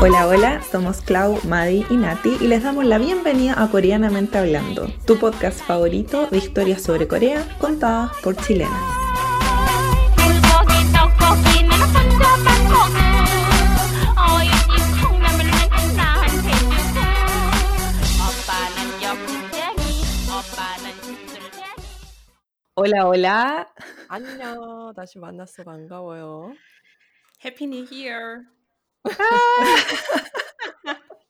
Hola, hola, somos Clau, Madi y Nati y les damos la bienvenida a Coreanamente Hablando, tu podcast favorito de historias sobre Corea contadas por chilenas. Hola, hola. 안녕. 다시 만나서 반가워요. Happy New Year.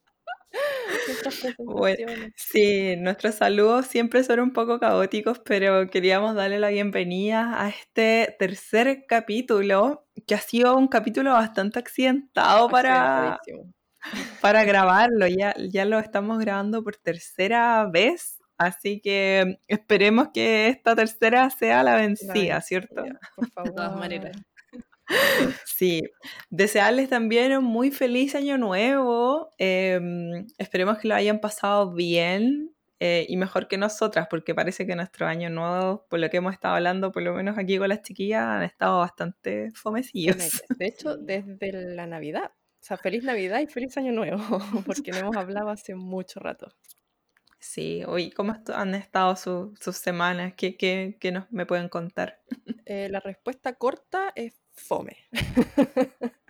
Nuestras Bueno, presentaciones. sí, nuestros saludos siempre son un poco caóticos, pero queríamos darle la bienvenida a este tercer capítulo, que ha sido un capítulo bastante accidentado para, Accidentadísimo. para grabarlo. Ya, ya lo estamos grabando por tercera vez, así que esperemos que esta tercera sea la La vencida, ¿cierto? Por favor. De todas maneras. Sí, desearles también un muy feliz año nuevo. em, esperemos que lo hayan pasado bien eh, y mejor que nosotras, porque parece que nuestro año nuevo, por lo que hemos estado hablando, por lo menos aquí con las chiquillas, han estado bastante fomecillos. Fome. De hecho, desde la Navidad. O sea, feliz Navidad y feliz Año Nuevo, porque no hemos hablado hace mucho rato. Sí, hoy, ¿cómo han estado su- sus semanas? ¿Qué, qué, qué nos, me pueden contar? Eh, la respuesta corta es fome.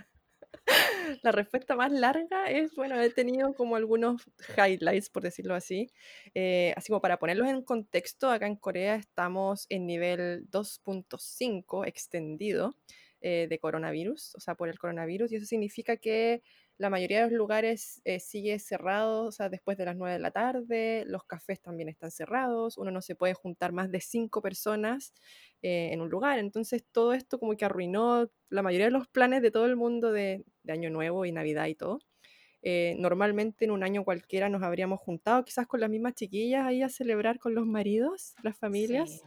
La respuesta más larga es, bueno, he tenido como algunos highlights, por decirlo así. Eh, así como para ponerlos en contexto, acá en Corea estamos en nivel 2.5 extendido eh, de coronavirus, o sea, por el coronavirus, y eso significa que la mayoría de los lugares eh, sigue cerrado, o sea, después de las 9 de la tarde, los cafés también están cerrados, uno no se puede juntar más de 5 personas eh, en un lugar. Entonces todo esto como que arruinó la mayoría de los planes de todo el mundo de, de Año Nuevo y Navidad y todo. Eh, normalmente en un año cualquiera nos habríamos juntado quizás con las mismas chiquillas ahí a celebrar con los maridos, las familias, Sí.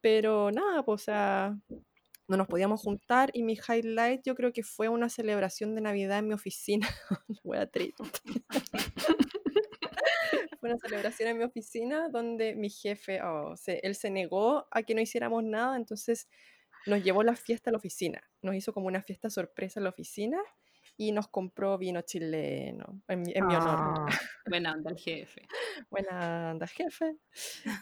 pero nada, pues o sea, no nos podíamos juntar y mi highlight yo creo que fue una celebración de Navidad en mi oficina. Wea triste. Fue una celebración en mi oficina donde mi jefe, oh, se- él se negó a que no hiciéramos nada, entonces nos llevó la fiesta a la oficina. Nos hizo como una fiesta sorpresa en la oficina y nos compró vino chileno en mi, en mi honor. Ah, Buena onda el jefe. Buena onda, jefe.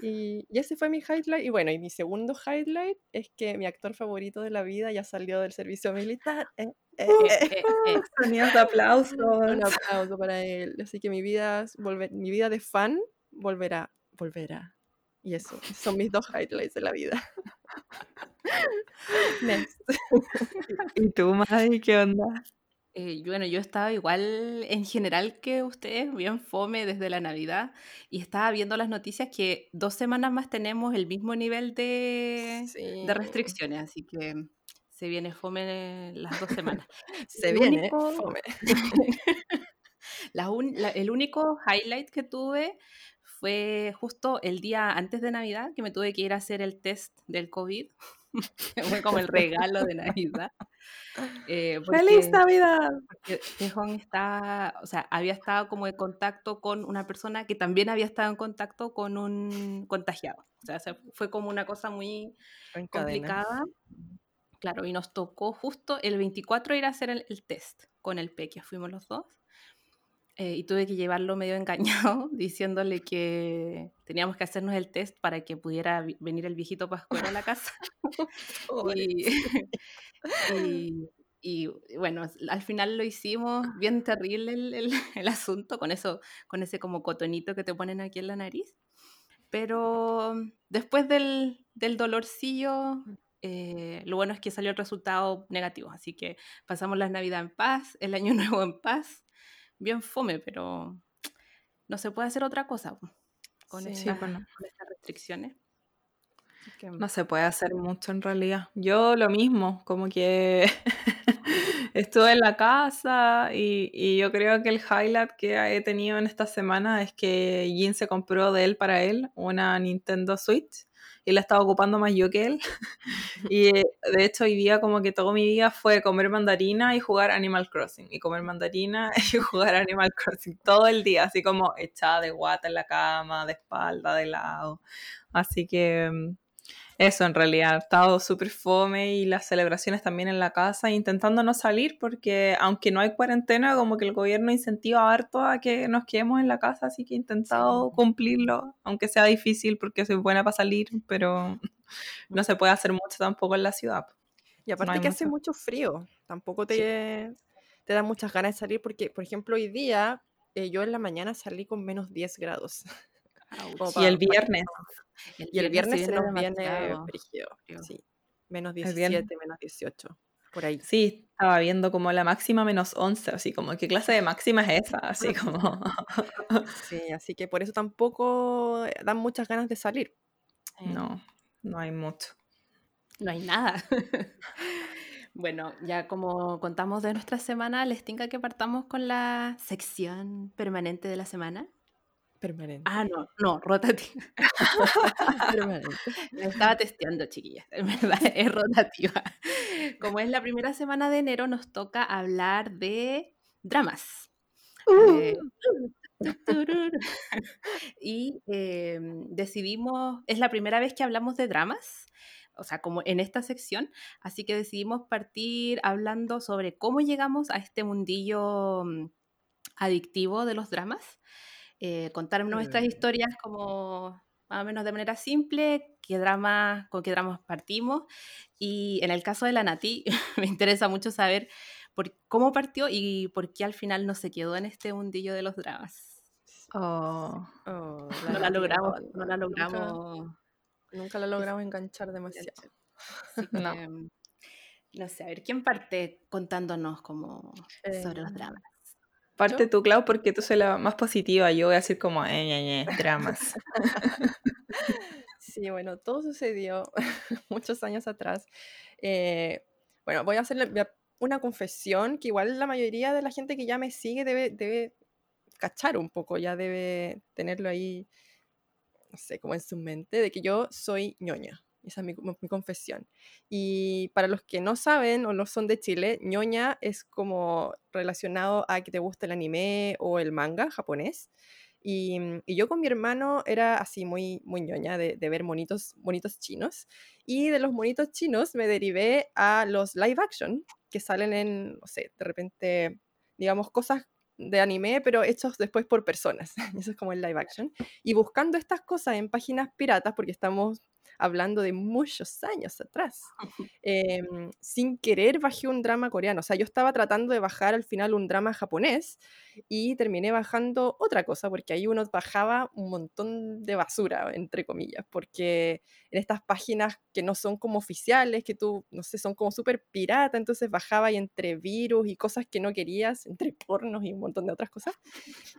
Y, y ese fue mi highlight. Y bueno, y mi segundo highlight es que mi actor favorito de la vida ya salió del servicio militar. Eh, eh, Eh, eh. eh, eh. sonidos de aplausos. Un aplauso para él. Así que mi vida, volver- mi vida de fan volverá, volverá. Y eso, son mis dos highlights de la vida. Next. ¿Y tú, Madi, qué onda? Eh, bueno, yo estaba igual en general que ustedes, bien fome desde la Navidad, y estaba viendo las noticias que dos semanas más tenemos el mismo nivel de, Sí. de restricciones, así que se viene fome las dos semanas. Se El viene único- fome. La un- la- el único highlight que tuve fue justo el día antes de Navidad, que me tuve que ir a hacer el test del COVID. fue como el regalo de Navidad. Eh, ¡Feliz Navidad! porque Tejón está, o sea, había estado como en contacto con una persona que también había estado en contacto con un contagiado. O sea, se- fue como una cosa muy complicada. Claro, y nos tocó justo el 24 ir a hacer el, el test con el Pequia, fuimos los dos. Eh, y tuve que llevarlo medio engañado, diciéndole que teníamos que hacernos el test para que pudiera venir el viejito Pascuero a la casa. Y, y- y, bueno, al final lo hicimos, bien terrible el, el- el asunto, con eso, con ese como cotonito que te ponen aquí en la nariz. Pero después del, del dolorcillo, eh, lo bueno es que salió el resultado negativo, así que pasamos la Navidad en paz, el Año Nuevo en paz, bien fome, pero no se puede hacer otra cosa con, Sí. estas, bueno. con estas restricciones. Que- No se puede hacer mucho en realidad. Yo lo mismo, como que Estuve en la casa y, y yo creo que el highlight que he tenido en esta semana es que Jin se compró de él para él una Nintendo Switch y la estaba ocupando más yo que él. y eh, de hecho hoy día como que todo mi día fue comer mandarina y jugar Animal Crossing. Y comer mandarina y jugar Animal Crossing todo el día, así como echada de guata en la cama, de espalda, de lado. Así que mm, eso en realidad, he estado súper fome y las celebraciones también en la casa, intentando no salir porque aunque no hay cuarentena, como que el gobierno incentiva harto a que nos quedemos en la casa, así que he intentado cumplirlo, aunque sea difícil porque soy buena para salir, pero no se puede hacer mucho tampoco en la ciudad. Y aparte que hace mucho. frío, tampoco te, te da muchas ganas de salir porque, por ejemplo, hoy día eh, yo en la mañana salí con menos 10 grados. Y el pa- viernes, y el viernes se nos viene frío. sí. Menos El 17, viernes. menos 18, por ahí. sí, estaba viendo como la máxima menos 11, así como, ¿qué clase de máxima es esa? Así como... Sí, así que por eso tampoco eh, dan muchas ganas de salir. Eh, no, no hay mucho. No hay nada. bueno, ya como contamos de nuestra semana, les tinca que partamos con la sección permanente de la semana. Permanente. Ah, no, no, rotativa. permanente. Me estaba testeando, chiquillas. En verdad, es rotativa. Como es la primera semana de enero, nos toca hablar de dramas. Eh, tururú. y eh, decidimos, es la primera vez que hablamos de dramas, o sea, como en esta sección, así que decidimos partir hablando sobre cómo llegamos a este mundillo mm, adictivo de los dramas, eh, contar nuestras Mm. historias como más o menos de manera simple, qué drama, con qué dramas partimos, y en el caso de la Nati, me interesa mucho saber por cómo partió y por qué al final no se quedó en este mundillo de los dramas. Oh. Oh, No la logramos, no, no la nunca- logramos. Nunca la logramos enganchar demasiado. Así No. que, no sé, a ver, ¿quién parte contándonos como sobre los Eh, dramas? Parte ¿Yo? tú, Clau, porque tú soy la más positiva. Yo voy a decir como, eh, ñe, dramas. Sí, bueno, todo sucedió muchos años atrás. Eh, bueno, voy a hacerle una confesión que igual la mayoría de la gente que ya me sigue debe, debe cachar un poco, ya debe tenerlo ahí, no sé, como en su mente, de que yo soy ñoña. Esa es mi, mi confesión. Y para los que no saben o no son de Chile, ñoña es como relacionado a que te gusta el anime o el manga japonés. Y, mm, y yo con mi hermano era así muy, muy ñoña de, de ver monitos, monitos chinos. Y de los monitos chinos me derivé a los live action que salen en, no sé, de repente, digamos, cosas de anime, pero hechos después por personas. Eso es como el live action. Y buscando estas cosas en páginas piratas, porque estamos hablando de muchos años atrás, em, sin querer bajé un drama coreano. O sea, yo estaba tratando de bajar al final un drama japonés y terminé bajando otra cosa, porque ahí uno bajaba un montón de basura, entre comillas, porque en estas páginas que no son como oficiales, que tú, no sé, son como súper pirata, entonces bajaba y entre virus y cosas que no querías, entre pornos y un montón de otras cosas.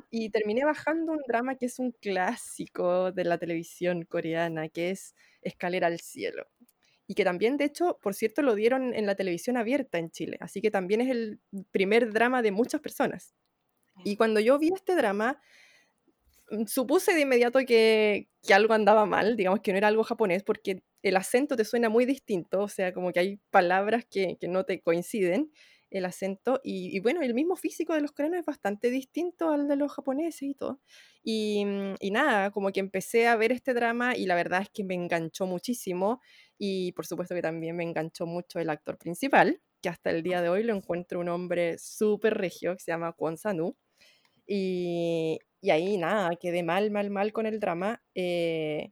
Y terminé bajando un drama que es un clásico de la televisión coreana, que es Escalera al Cielo. Y que también, de hecho, por cierto, lo dieron en la televisión abierta en Chile. Así que también es el primer drama de muchas personas. Y cuando yo vi este drama, mm, supuse de inmediato que, que algo andaba mal, digamos que no era algo japonés, porque el acento te suena muy distinto, o sea, como que hay palabras que, que no te coinciden el acento, y, y bueno, el mismo físico de los coreanos es bastante distinto al de los japoneses y todo. Y, mm, y nada, como que empecé a ver este drama y la verdad es que me enganchó muchísimo, y por supuesto que también me enganchó mucho el actor principal, que hasta el día de hoy lo encuentro un hombre súper regio, que se llama Kwon Sanu. Y, y ahí nada, quedé mal, mal, mal con el drama. eh,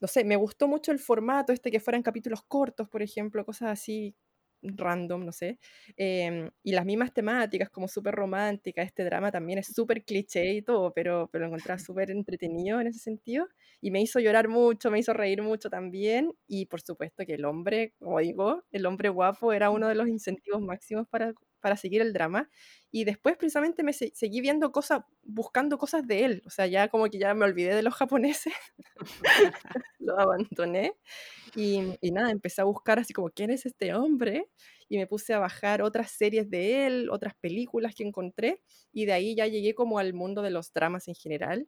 no sé, me gustó mucho el formato, este que fueran capítulos cortos, por ejemplo, cosas así random, no sé. em, y las mismas temáticas, como súper romántica, este drama también es súper cliché y todo, pero, pero lo encontraba súper entretenido en ese sentido. Y me hizo llorar mucho, me hizo reír mucho también. Y por supuesto que el hombre, como digo, el hombre guapo era uno de los incentivos máximos para, para seguir el drama. Y después precisamente me se- seguí viendo cosas, buscando cosas de él. O sea, ya como que ya me olvidé de los japoneses, lo abandoné. Y, y nada, empecé a buscar así como, ¿quién es este hombre? y me puse a bajar otras series de él, otras películas que encontré, y de ahí ya llegué como al mundo de los dramas en general.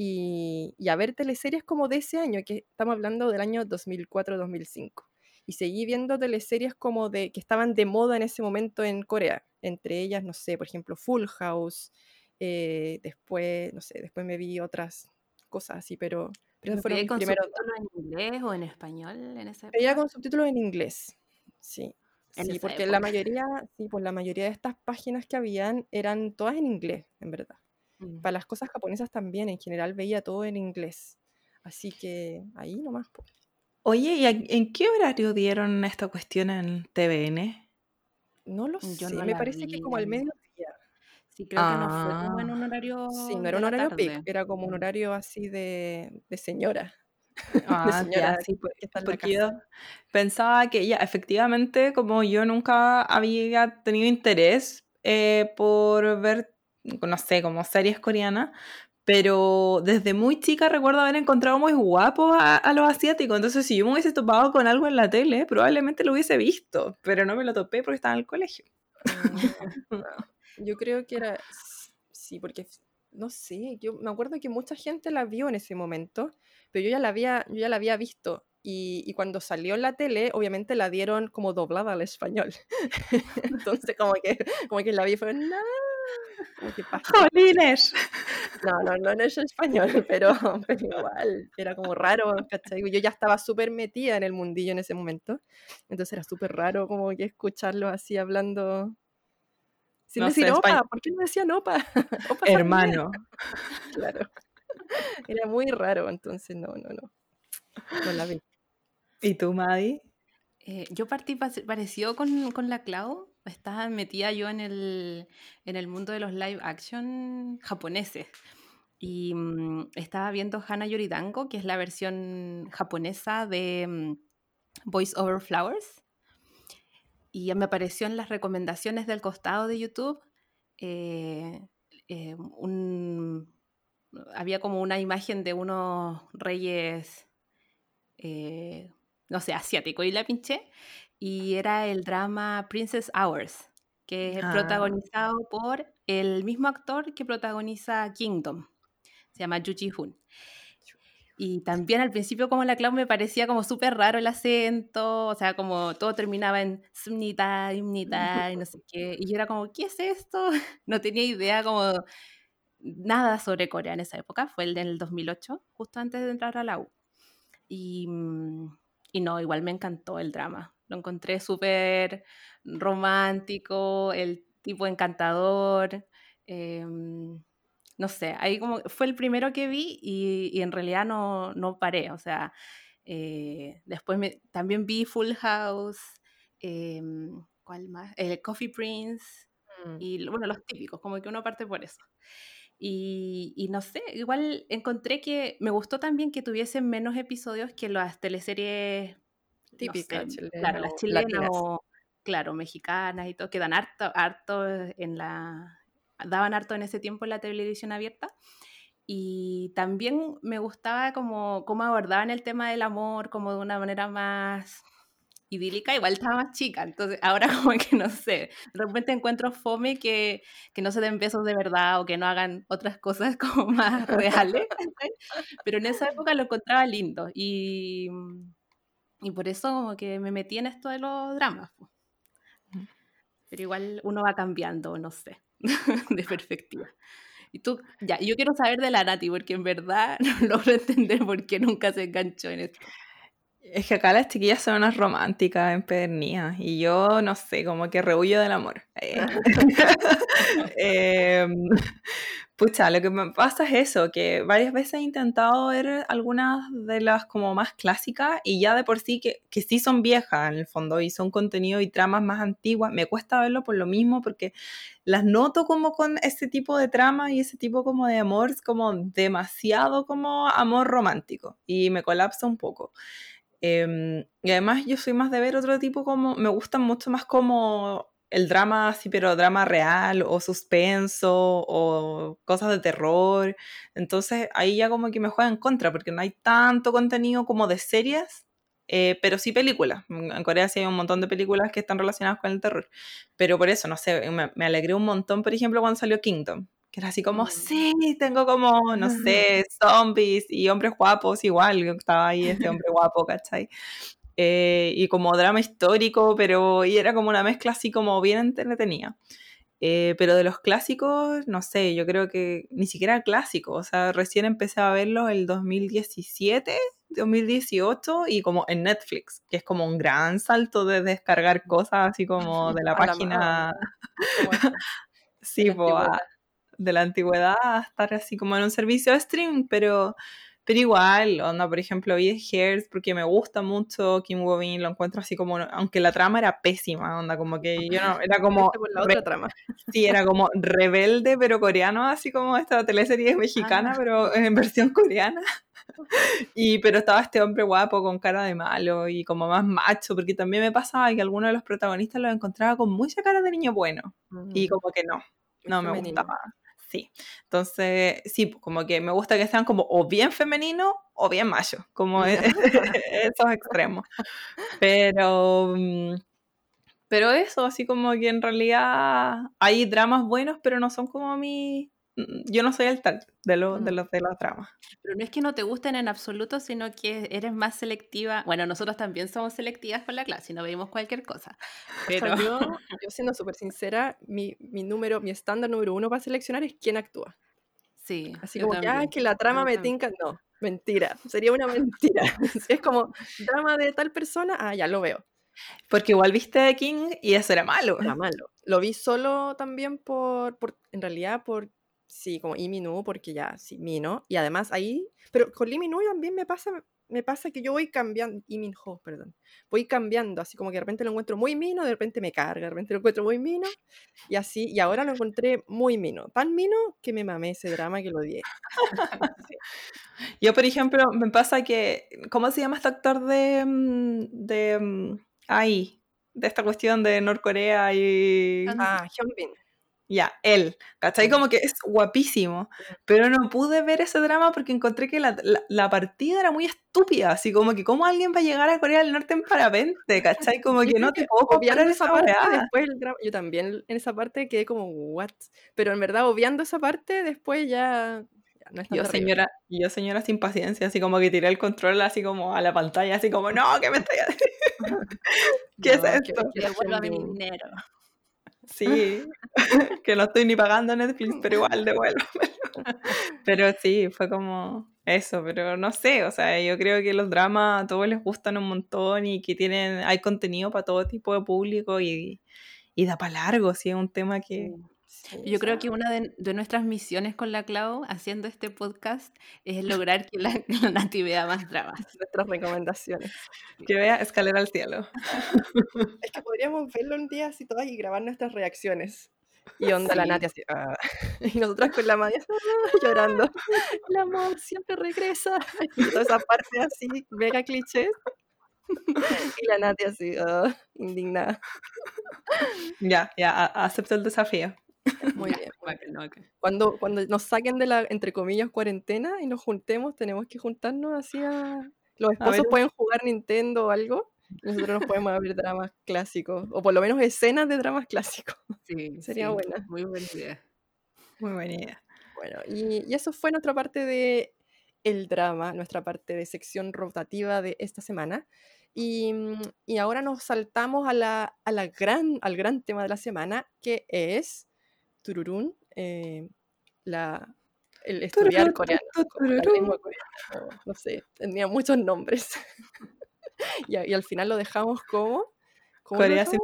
Y, y a ver teleseries como de ese año, que estamos hablando del año 2004-2005. Y seguí viendo teleseries como de que estaban de moda en ese momento en Corea. Entre ellas, no sé, por ejemplo, Full House. eh, después, no sé, después me vi otras cosas así, pero, pero ¿Lo esos fueron con primeros. subtítulos en inglés o en español en esa Veía época? con subtítulos en inglés. Sí. Sí, porque la mayoría, sí, pues la mayoría de estas páginas que habían eran todas en inglés, en verdad. Mm. Para las cosas japonesas también, en general veía todo en inglés. Así que ahí nomás. po. Oye, ¿y a- en qué horario dieron esta cuestión en TVN? No lo Yo sé, no me parece que vi. como al mediodía. Sí, creo que no fue como en Ah, un horario Sí, no era un horario tarde. era como un Mm. horario así de, de señora, de ah, señora ya, sí, que la porque casa. yo pensaba que ya, efectivamente, como yo nunca había tenido interés eh, por ver, no sé, como series coreanas, pero desde muy chica recuerdo haber encontrado muy guapos a, a los asiáticos, entonces si yo me hubiese topado con algo en la tele, probablemente lo hubiese visto, pero no me lo topé porque estaba en el colegio. Mm, no, Yo creo que era, sí, porque no sé, yo me acuerdo que mucha gente la vio en ese momento, pero yo ya la había, yo ya la había visto. Y, y cuando salió en la tele, obviamente la dieron como doblada al español. Entonces, como que, como que la vi y fue. ¡Jolines! No, no, no, no es español, pero, pero igual, era como raro, ¿cachai? Yo ya estaba súper metida en el mundillo en ese momento, entonces era súper raro como que escucharlo así hablando, sin No decir sé, opa. ¿por qué no decían opa? Opa Hermano. claro. Era muy raro, entonces no, no, no, no la vi. ¿Y tú, Maddie? Eh, yo partí parecido con, con la Clau. Estaba metida yo en el, en el mundo de los live action japoneses. Y mm, estaba viendo Hana Yoridango, que es la versión japonesa de mm, Voice Over Flowers. Y me apareció en las recomendaciones del costado de YouTube eh, eh, un- había como una imagen de unos reyes, eh, no sé, asiáticos, y la pinché. Y era el drama Princess Hours, que es Ah. protagonizado por el mismo actor que protagoniza Kingdom. Se llama Yu Ji-hoon. Y también al principio como la Clau me parecía como súper raro el acento, o sea, como todo terminaba en Smnita, Imnita y no sé qué. Y yo era como, ¿qué es esto? No tenía idea como nada sobre Corea en esa época, fue el del 2008, justo antes de entrar a la U. Y, mm, y no, igual me encantó el drama. Lo encontré súper romántico, el tipo encantador. em, no sé, ahí como fue el primero que vi y, y en realidad no, no paré. O sea, eh, después me, también vi Full House, em, ¿cuál más? El Coffee Prince Mm. y bueno, los típicos, como que uno parte por eso. Y, y no sé, igual encontré que me gustó también que tuviesen menos episodios que las teleseries no Típica sé, chilena claro, las chilenas latinas. o, claro, mexicanas y todo, que dan harto, harto en la, daban harto en ese tiempo en la televisión abierta. Y también me gustaba como cómo abordaban el tema del amor, como de una manera más idílica, igual estaba más chica, entonces ahora como que no sé, de repente encuentro fome que, que no se den besos de verdad o que no hagan otras cosas como más reales, pero en esa época lo encontraba lindo y, y por eso como que me metí en esto de los dramas. po. Pero igual uno va cambiando, no sé, de perspectiva. Y tú, ya, yo quiero saber de la Nati, porque en verdad no logro entender por qué nunca se enganchó en esto. Es que acá las chiquillas son unas románticas empedernidas y yo no sé, como que rehuyo del amor. Eh. Pucha, lo que me pasa es eso, que varias veces he intentado ver algunas de las como más clásicas y ya de por sí que, que sí son viejas en el fondo y son contenido y tramas más antiguas, me cuesta verlo por lo mismo porque las noto como con ese tipo de trama y ese tipo como de amor, como demasiado como amor romántico y me colapsa un poco. Em, y además yo soy más de ver otro tipo como, me gustan mucho más como el drama así, pero drama real o suspenso o cosas de terror. Entonces ahí ya como que me juega en contra porque no hay tanto contenido como de series eh, pero sí películas. En en Corea sí hay un montón de películas que están relacionadas con el terror. Pero por eso, no sé, me, me alegré un montón, por ejemplo, cuando salió Kingdom. Que era así como, Mm. sí, tengo como, no sé, zombies y hombres guapos igual. Estaba ahí este hombre guapo, ¿cachai? Eh, y como drama histórico, pero y era como una mezcla así como bien entretenida. Eh, pero de los clásicos, no sé, yo creo que ni siquiera clásico, o sea, recién empecé a verlos el 2017, 2018 y como en Netflix, que es como un gran salto de descargar cosas así como de la A la página, esta, sí, la po, de la antigüedad a estar así como en un servicio de streaming, pero, pero igual, onda, por ejemplo, vi Hairs porque me gusta mucho Kim Woo-bin, lo encuentro así como, aunque la trama era pésima, onda, como que yo no, era como, por la otra trama. sí, era como rebelde, pero coreano, así como esta teleserie mexicana, pero en versión coreana. Y, pero estaba este hombre guapo con cara de malo y como más macho, porque también me pasaba que algunos de los protagonistas los encontraba con mucha cara de niño bueno. Y Mm, como que no, no me gustaba. Sí. Entonces, sí, como que me gusta que sean como o bien femeninos o bien machos, como e- esos extremos. Pero, mm, pero eso, así como que en realidad hay dramas buenos, pero no son como mi... mm, Yo no soy el tal de, los de, los de los dramas. Pero no es que no te gusten en absoluto, sino que eres más selectiva. Bueno, nosotros también somos selectivas con la clase y no veíamos cualquier cosa. O sea, Pero yo, yo siendo súper sincera, mi, mi número, mi estándar número uno para seleccionar es quién actúa. sí, Así como que, ah, también. que la trama Yo me también. tinca, no, mentira, sería una mentira. Es como drama de tal persona, ah, ya lo veo. Porque igual viste de King y eso era malo. Era malo. Lo vi solo también por, por en realidad por, sí, como Min-woo, porque ya, sí, Mino, y además ahí, pero con Lee Min-woo también me pasa, me pasa que yo voy cambiando, Lee Min-ho, perdón, voy cambiando, así como que de repente lo encuentro muy mino, de repente me carga, de repente lo encuentro muy mino, y así, y ahora lo encontré muy mino, tan mino que me mamé ese drama que lo odié. Yo, por ejemplo, me pasa que, ¿cómo se llama este actor de, mm, de, mm, ahí, de esta cuestión de Norcorea y... Ah, Hyunbin. Ya, él, ¿cachai? Como que es guapísimo, pero no pude ver ese drama porque encontré que la, la- la partida era muy estúpida, así como que cómo alguien va a llegar a Corea del Norte en parapente, ¿cachai? Como que no te que puedo obviando esa esa parte, después el drama, yo también en esa parte quedé como, what? Pero en verdad, obviando esa parte, después ya, ya no es tan Yo terrible. señora, yo señora sin paciencia, así como que tiré el control así como a la pantalla, así como, no, ¿qué me estoy? ¿Qué es No, que- esto? que la Devuélvame mi dinero. Sí, que no estoy ni pagando Netflix, pero igual devuélvemelo. Pero sí, fue como eso, pero no sé, o sea, yo creo que los dramas a todos les gustan un montón y que tienen, hay contenido para todo tipo de público y, y da para largo, sí, es un tema que... Yo o creo que una de, de nuestras misiones con la Clau haciendo este podcast es lograr que la, la Nati vea más dramas. nuestras recomendaciones. Que vea Escalera al Cielo. Es que podríamos verlo un día así todas y grabar nuestras reacciones. Y onda la Sí. Nati así. "Ah". Y nosotras con la Maya "Ah", llorando. El amor siempre regresa. Y toda esa parte así, mega clichés. Y la Nati así, "Ah", indignada. Ya, ya, acepto el desafío. Muy bien. Cuando, cuando nos saquen de la, entre comillas, cuarentena y nos juntemos, tenemos que juntarnos así a... Los A esposos pueden jugar Nintendo o algo. Y nosotros nos podemos abrir dramas clásicos. O por lo menos escenas de dramas clásicos. Sí, Sería sí, buena. Muy buena idea. Muy buena idea. Bueno, y, y eso fue nuestra parte de el drama, nuestra parte de sección rotativa de esta semana. Y, y ahora nos saltamos a la, a la gran, al gran tema de la semana, que es tururún, eh, la, el estudiar coreano, como la lengua coreana, o no sé, tenía muchos nombres. y, y al final lo dejamos como... ¿cómo lo Corea sin?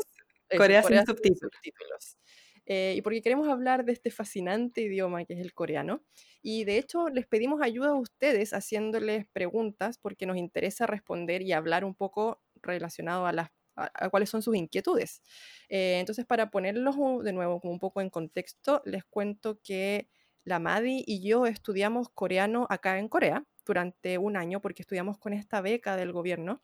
Eso, Corea sin subtítulos. subtítulos. Eh, y porque queremos hablar de este fascinante idioma que es el coreano. Y de hecho les pedimos ayuda a ustedes haciéndoles preguntas porque nos interesa responder y hablar un poco relacionado a, las, a, a cuáles son sus inquietudes. Eh, entonces para ponerlos de nuevo como un poco en contexto, les cuento que la Madi y yo estudiamos coreano acá en Corea durante un año porque estudiamos con esta beca del gobierno.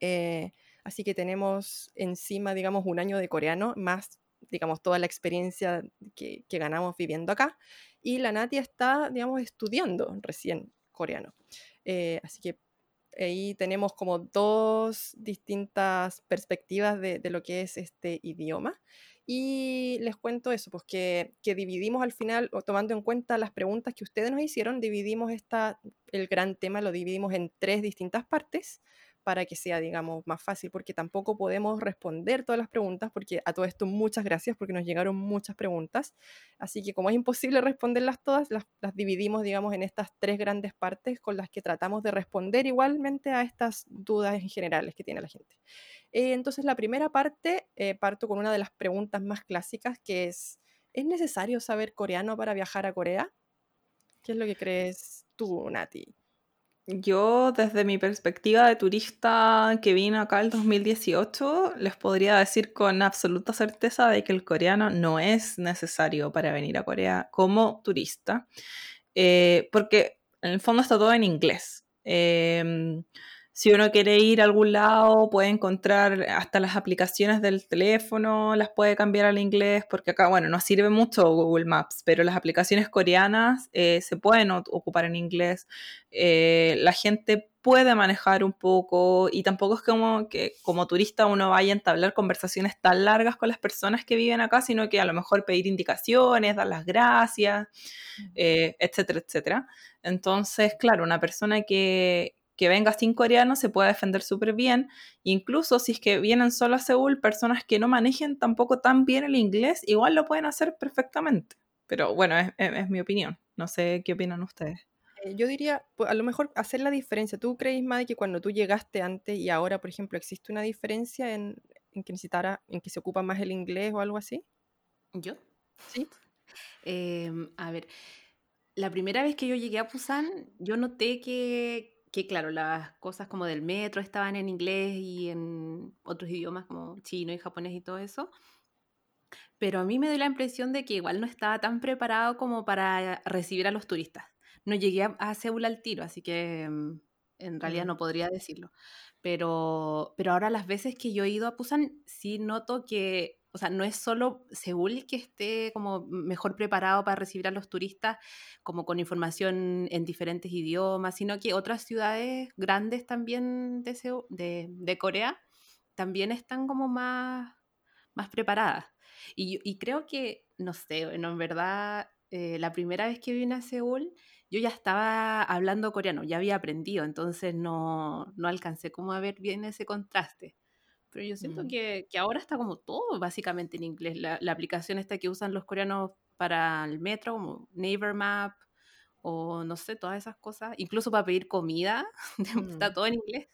Eh, así que tenemos encima, digamos, un año de coreano, más, digamos, toda la experiencia que, que ganamos viviendo acá. Y la Nati está, digamos, estudiando recién coreano. Eh, así que ahí tenemos como dos distintas perspectivas de, lo que es este idioma. Y les cuento eso, pues que, que dividimos al final, o tomando en cuenta las preguntas que ustedes nos hicieron, dividimos esta, el gran tema, lo dividimos en tres distintas partes para que sea, digamos, más fácil, porque tampoco podemos responder todas las preguntas, porque a todo esto muchas gracias, porque nos llegaron muchas preguntas. Así que como es imposible responderlas todas, las, dividimos, digamos, en estas tres grandes partes con las que tratamos de responder igualmente a estas dudas en generales que tiene la gente. Eh, entonces, la primera parte, eh, parto con una de las preguntas más clásicas, que es, ¿es necesario saber coreano para viajar a Corea? ¿Qué es lo que crees tú, Nati? Yo, desde mi perspectiva de turista que vino acá el 2018, les podría decir con absoluta certeza de que el coreano no es necesario para venir a Corea como turista, eh, porque en el fondo está todo en inglés. Em, si uno quiere ir a algún lado, puede encontrar hasta las aplicaciones del teléfono, las puede cambiar al inglés, porque acá, bueno, no sirve mucho Google Maps, pero las aplicaciones coreanas eh, se pueden ocupar en inglés. Eh, la gente puede manejar un poco y tampoco es como que como turista uno vaya a entablar conversaciones tan largas con las personas que viven acá, sino que a lo mejor pedir indicaciones, dar las gracias, eh, etcétera, etcétera. Entonces, claro, una persona que, que venga sin coreano se puede defender súper bien. Incluso si es que vienen solo a Seúl, personas que no manejen tampoco tan bien el inglés, igual lo pueden hacer perfectamente. Pero bueno, es, es, mi opinión. No sé qué opinan ustedes. Eh, yo diría, pues, a lo mejor hacer la diferencia. ¿Tú crees, Maddy, que cuando tú llegaste antes y ahora, por ejemplo, existe una diferencia en, en que necesitara, en que se ocupa más el inglés o algo así? ¿Yo? Sí. Eh, a ver, la primera vez que yo llegué a Busan, yo noté que, que claro, las cosas como del metro estaban en inglés y en otros idiomas como chino y japonés y todo eso. Pero a mí me dio la impresión de que igual no estaba tan preparado como para recibir a los turistas. No llegué a, a Seúl al tiro, así que mm, en realidad no podría decirlo. Pero, pero ahora las veces que yo he ido a Busan, sí noto que o sea, no es solo Seúl que esté como mejor preparado para recibir a los turistas, como con información en diferentes idiomas, sino que otras ciudades grandes también de, Corea también están como más, más preparadas. Y, y creo que, no sé, bueno, en verdad, eh, la primera vez que vine a Seúl, yo ya estaba hablando coreano, ya había aprendido, entonces no, no alcancé como a ver bien ese contraste. Pero yo siento que, que, ahora está como todo básicamente en inglés. La, la, aplicación esta que usan los coreanos para el metro, como Neighbor Map, o no sé, todas esas cosas. Incluso para pedir comida, está todo en inglés.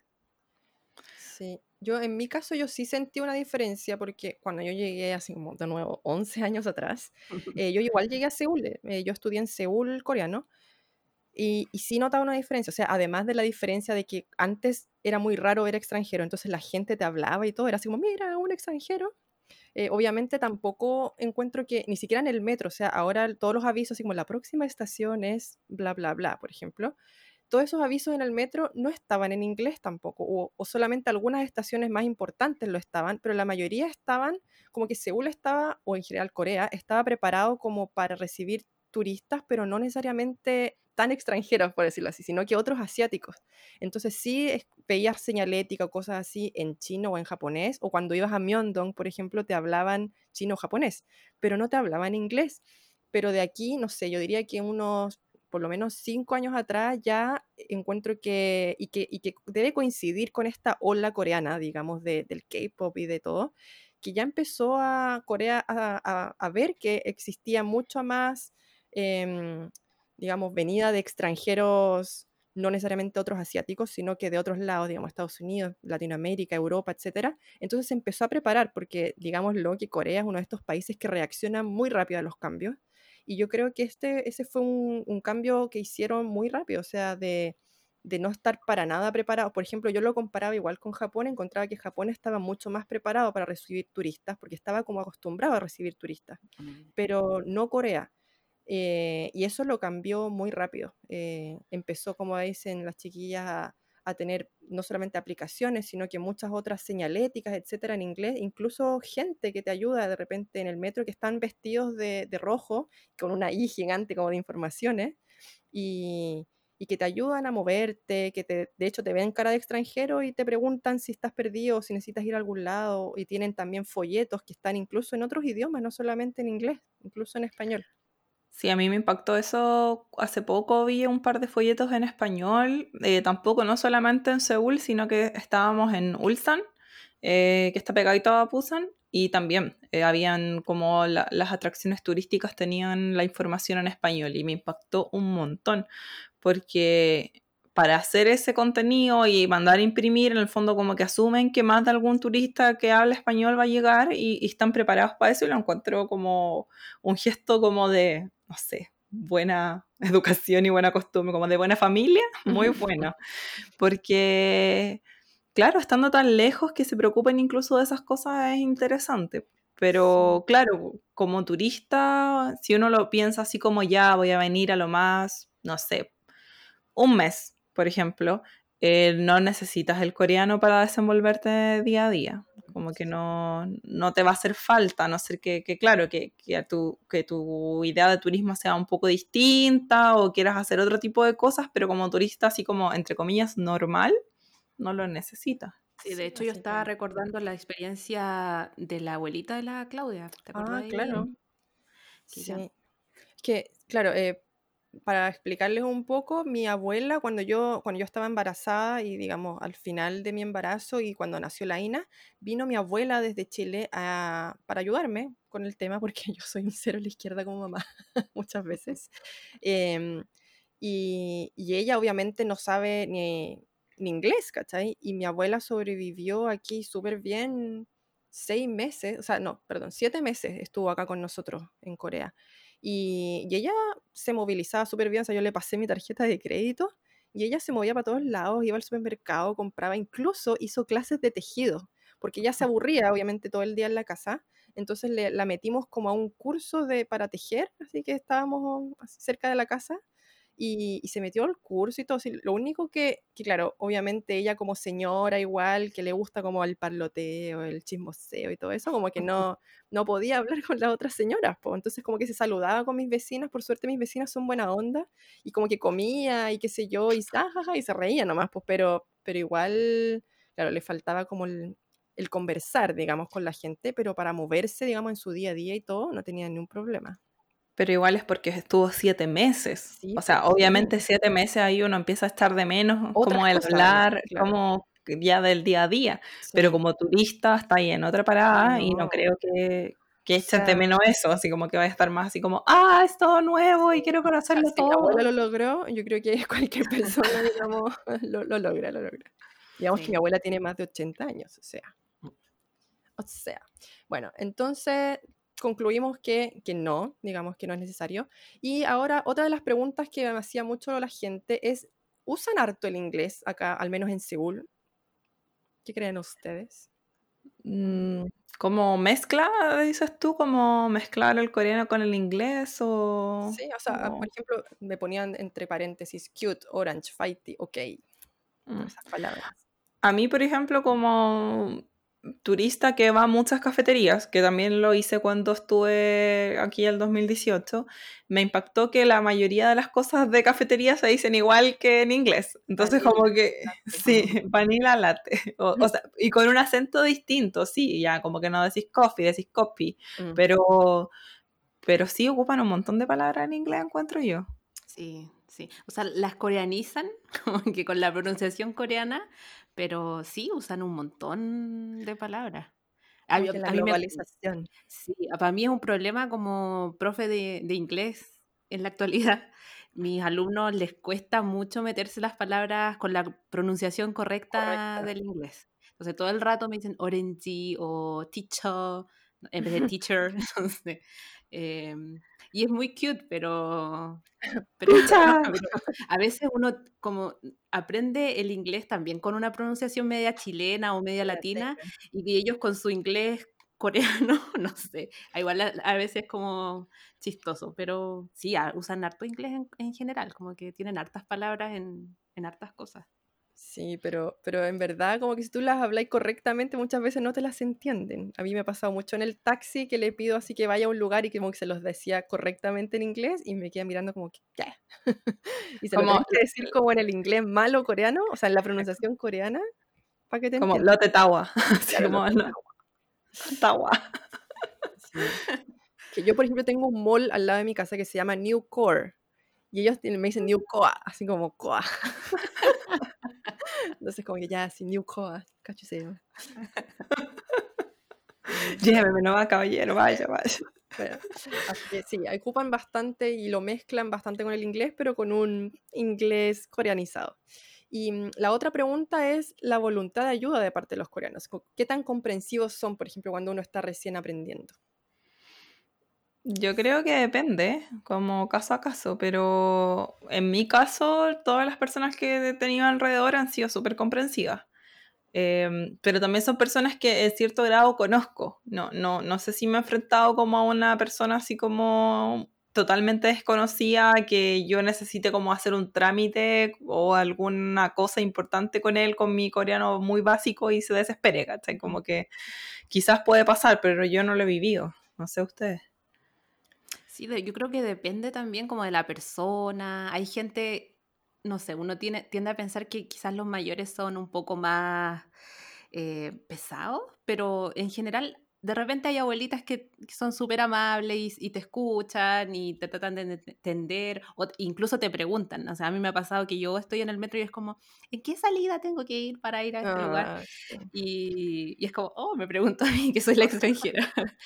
Sí, yo en mi caso yo sí sentí una diferencia porque cuando yo llegué así como de nuevo 11 años atrás, eh, yo igual llegué a Seúl, eh, yo estudié en Seúl coreano y, y, sí notaba una diferencia, o sea, además de la diferencia de que antes era muy raro ver extranjero, entonces la gente te hablaba y todo, era así como, mira, un extranjero. Eh, obviamente tampoco encuentro que, ni siquiera en el metro, o sea, ahora todos los avisos, así como la próxima estación es bla, bla, bla, por ejemplo, todos esos avisos en el metro no estaban en inglés tampoco, o, o solamente algunas estaciones más importantes lo estaban, pero la mayoría estaban como que Seúl estaba, o en general Corea, estaba preparado como para recibir turistas, pero no necesariamente tan extranjeros, por decirlo así, sino que otros asiáticos. Entonces sí veías señalética o cosas así en chino o en japonés, o cuando ibas a Myeongdong, por ejemplo, te hablaban chino o japonés, pero no te hablaban inglés. Pero de aquí, no sé, yo diría que unos, por lo menos cinco años atrás, ya encuentro que, y que, y que debe coincidir con esta ola coreana, digamos, de, del K-pop y de todo, que ya empezó a Corea a, a, a ver que existía mucho más eh, digamos, venida de extranjeros, no necesariamente otros asiáticos, sino que de otros lados, digamos, Estados Unidos, Latinoamérica, Europa, etc. Entonces se empezó a preparar, porque, digamos, lo que Corea es uno de estos países que reacciona muy rápido a los cambios. Y yo creo que este, ese fue un, un cambio que hicieron muy rápido, o sea, de, de no estar para nada preparado. Por ejemplo, yo lo comparaba igual con Japón, encontraba que Japón estaba mucho más preparado para recibir turistas, porque estaba como acostumbrado a recibir turistas, pero no Corea. Eh, y eso lo cambió muy rápido. Eh, empezó, como dicen las chiquillas, a, a, tener no solamente aplicaciones, sino que muchas otras señaléticas, etcétera, en inglés. Incluso gente que te ayuda de repente en el metro que están vestidos de, rojo, con una I gigante como de informaciones. Y, y que te ayudan a moverte, que te, de hecho te ven cara de extranjero y te preguntan si estás perdido si necesitas ir a algún lado y tienen también folletos que están incluso en otros idiomas, no solamente en inglés, incluso en español. Sí, a mí me impactó eso. Hace poco vi un par de folletos en español, eh, tampoco no solamente en Seúl, sino que estábamos en Ulsan, eh, que está pegadito a Busan, y también eh, habían como la- las atracciones turísticas tenían la información en español y me impactó un montón, porque para hacer ese contenido y mandar a imprimir, en el fondo como que asumen que más de algún turista que habla español va a llegar y, y están preparados para eso y lo encuentro como un gesto como de, no sé, buena educación y buena costumbre, como de buena familia, muy buena. Porque, claro, estando tan lejos que se preocupen incluso de esas cosas es interesante. Pero claro, como turista, si uno lo piensa así como ya voy a venir a lo más, no sé, un mes, por ejemplo, eh, no necesitas el coreano para desenvolverte día a día. Como que no, no te va a hacer falta, a no ser que, que claro, que, que, a tu, que tu idea de turismo sea un poco distinta o quieras hacer otro tipo de cosas, pero como turista, así como, entre comillas, normal, no lo necesitas. Sí, de Sí, hecho yo estaba recordando la experiencia de la abuelita de la Claudia. ¿Te acuerdas Ah, de claro. Sí. ya- Que, claro, eh, para explicarles un poco, mi abuela, cuando yo, cuando yo estaba embarazada y digamos al final de mi embarazo y cuando nació la Ina, vino mi abuela desde Chile a- para ayudarme con el tema, porque yo soy un cero a la izquierda como mamá muchas veces. Em, y, y ella obviamente no sabe ni, ni inglés, ¿cachai? Y mi abuela sobrevivió aquí súper bien seis meses, o sea, no, perdón, siete meses estuvo acá con nosotros en Corea. Y, y ella se movilizaba súper bien, o sea, yo le pasé mi tarjeta de crédito y ella se movía para todos lados, iba al supermercado, compraba, incluso hizo clases de tejido, porque ella se aburría, obviamente, todo el día en la casa. Entonces le, la metimos como a un curso de, para tejer, así que estábamos cerca de la casa y, y se metió al curso y todo. así, lo único que, que, claro, obviamente ella como señora igual, que le gusta como el parloteo, el chismoseo y todo eso, como que no, no podía hablar con las otras señoras, po. entonces como que se saludaba con mis vecinas, por suerte mis vecinas son buena onda, y como que comía y qué sé yo, y, ah, y se reía nomás, pues, pero, pero igual, claro, le faltaba como el, el conversar, digamos, con la gente, pero para moverse, digamos, en su día a día y todo, no tenía ningún problema. Pero igual es porque estuvo siete meses. Sí, o sea, pues, obviamente sí. siete meses ahí uno empieza a estar de menos, Otras como el cosas, hablar, claro. como ya del día a día. Pero Sí. como turista está ahí en otra parada y no No. creo que, que O eches de sea- menos eso, así como que va a estar más así como, ah, es todo nuevo y quiero O sea, conocerlo mi todo. abuela lo logró, yo creo que cualquier persona, digamos, lo, lo logra, lo logra. Digamos que mi abuela tiene más de 80 años, o sea. O sea. Bueno, entonces concluimos que, que no, digamos que no es necesario. Y ahora, otra de las preguntas que me hacía mucho la gente es, ¿usan harto el inglés acá, al menos en Seúl? ¿Qué creen ustedes? Mm, ¿Como mezcla, dices tú? ¿Como mezclar el coreano con el inglés o...? Sí, o sea, o- por ejemplo, me ponían entre paréntesis cute, orange, fighty, ok, Mm. esas palabras. A mí, por ejemplo, como turista que va a muchas cafeterías, que también lo hice cuando estuve aquí el 2018, me impactó que la mayoría de las cosas de cafetería se dicen igual que en inglés. Entonces, Vanilla como que, sí, vanilla latte. O, o sea, y con un acento distinto, sí, ya, como que no decís coffee, decís coffee, Mm. pero, pero sí ocupan un montón de palabras en inglés, encuentro yo. Sí, sí. O sea, las coreanizan, como que con la pronunciación coreana, pero sí usan un montón de palabras. A, que la a mí me- globalización. sí, para mí es un problema como profe de, de inglés en la actualidad. Mis alumnos les cuesta mucho meterse las palabras con la pronunciación correcta, Correcta. del inglés. Entonces todo el rato me dicen orange o teacher en vez de teacher. Entonces, em, y es muy cute, pero, pero, Pucha. pero a veces uno como aprende el inglés también con una pronunciación media chilena o media latina y ellos con su inglés coreano, no sé, igual a, a veces como chistoso, pero sí, a- usan harto inglés en, en general, como que tienen hartas palabras en, en hartas cosas. Sí, pero, pero en verdad, como que si tú las habláis correctamente, muchas veces no te las entienden. A mí me ha pasado mucho en el taxi que le pido así que vaya a un lugar y que como que se los decía correctamente en inglés y me queda mirando como que, ¿qué? y se lo Como- tenés que decir como en el inglés malo coreano, o sea, en la pronunciación coreana, para que te Como entiendan. lote tawa. Claro, como lote tawa. Sí. Que yo, por ejemplo, tengo un mall al lado de mi casa que se llama New Core. Y ellos me dicen New Coa, así como Coa. Entonces, como que ya, sí, New Coa, cachuseo. Lléveme, no va, caballero, vaya, vaya. Bueno, así que sí, ocupan bastante y lo mezclan bastante con el inglés, pero con un inglés coreanizado. Y mm, la otra pregunta es la voluntad de ayuda de parte de los coreanos. Co- ¿Qué tan comprensivos son, por ejemplo, cuando uno está recién aprendiendo? Yo creo que depende, como caso a caso, pero en mi caso, todas las personas que he tenido alrededor han sido súper comprensivas. Em, pero también son personas que en cierto grado conozco. No, no, no sé si me he enfrentado como a una persona así como totalmente desconocida que yo necesite como hacer un trámite o alguna cosa importante con él, con mi coreano muy básico y se desespere, ¿cachai? Como que quizás puede pasar, pero yo no lo he vivido. No sé ustedes. Sí, yo creo que depende también como de la persona. Hay gente, no sé, uno tiene, tiende a pensar que quizás los mayores son un poco más eh, pesados, pero en general de repente hay abuelitas que, que son súper amables y, y te escuchan y te tratan de ent- entender o incluso te preguntan. O sea, a mí me ha pasado que yo estoy en el metro y es como, ¿en qué salida tengo que ir para ir a este lugar? Ah, sí. Y, y es como, oh, me pregunto a mí que soy la extranjera.